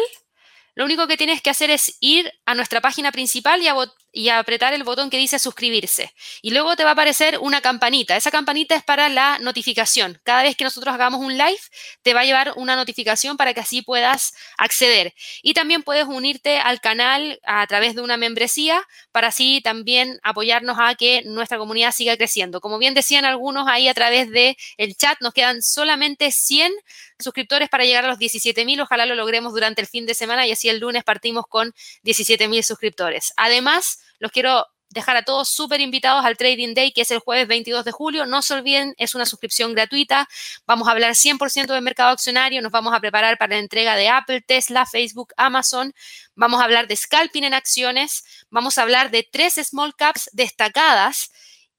lo único que tienes que hacer es ir a nuestra página principal y, apretar el botón que dice suscribirse. Y luego te va a aparecer una campanita. Esa campanita es para la notificación. Cada vez que nosotros hagamos un live, te va a llevar una notificación para que así puedas acceder. Y también puedes unirte al canal a través de una membresía para así también apoyarnos a que nuestra comunidad siga creciendo. Como bien decían algunos ahí a través del el chat, nos quedan solamente 100 suscriptores para llegar a los 17.000. Ojalá lo logremos durante el fin de semana y así el lunes partimos con 17.000 suscriptores. Además, los quiero dejar a todos súper invitados al Trading Day, que es el jueves 22 de julio. No se olviden, es una suscripción gratuita. Vamos a hablar 100% del mercado accionario. Nos vamos a preparar para la entrega de Apple, Tesla, Facebook, Amazon. Vamos a hablar de scalping en acciones. Vamos a hablar de tres small caps destacadas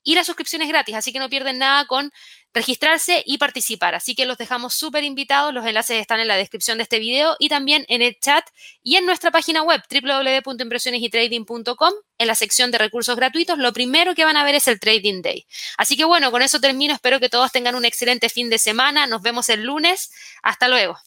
y la suscripción es gratis, así que no pierden nada con registrarse y participar. Así que los dejamos súper invitados. Los enlaces están en la descripción de este video y también en el chat y en nuestra página web www.impresionesytrading.com en la sección de recursos gratuitos. Lo primero que van a ver es el Trading Day. Así que bueno, con eso termino. Espero que todos tengan un excelente fin de semana. Nos vemos el lunes. Hasta luego.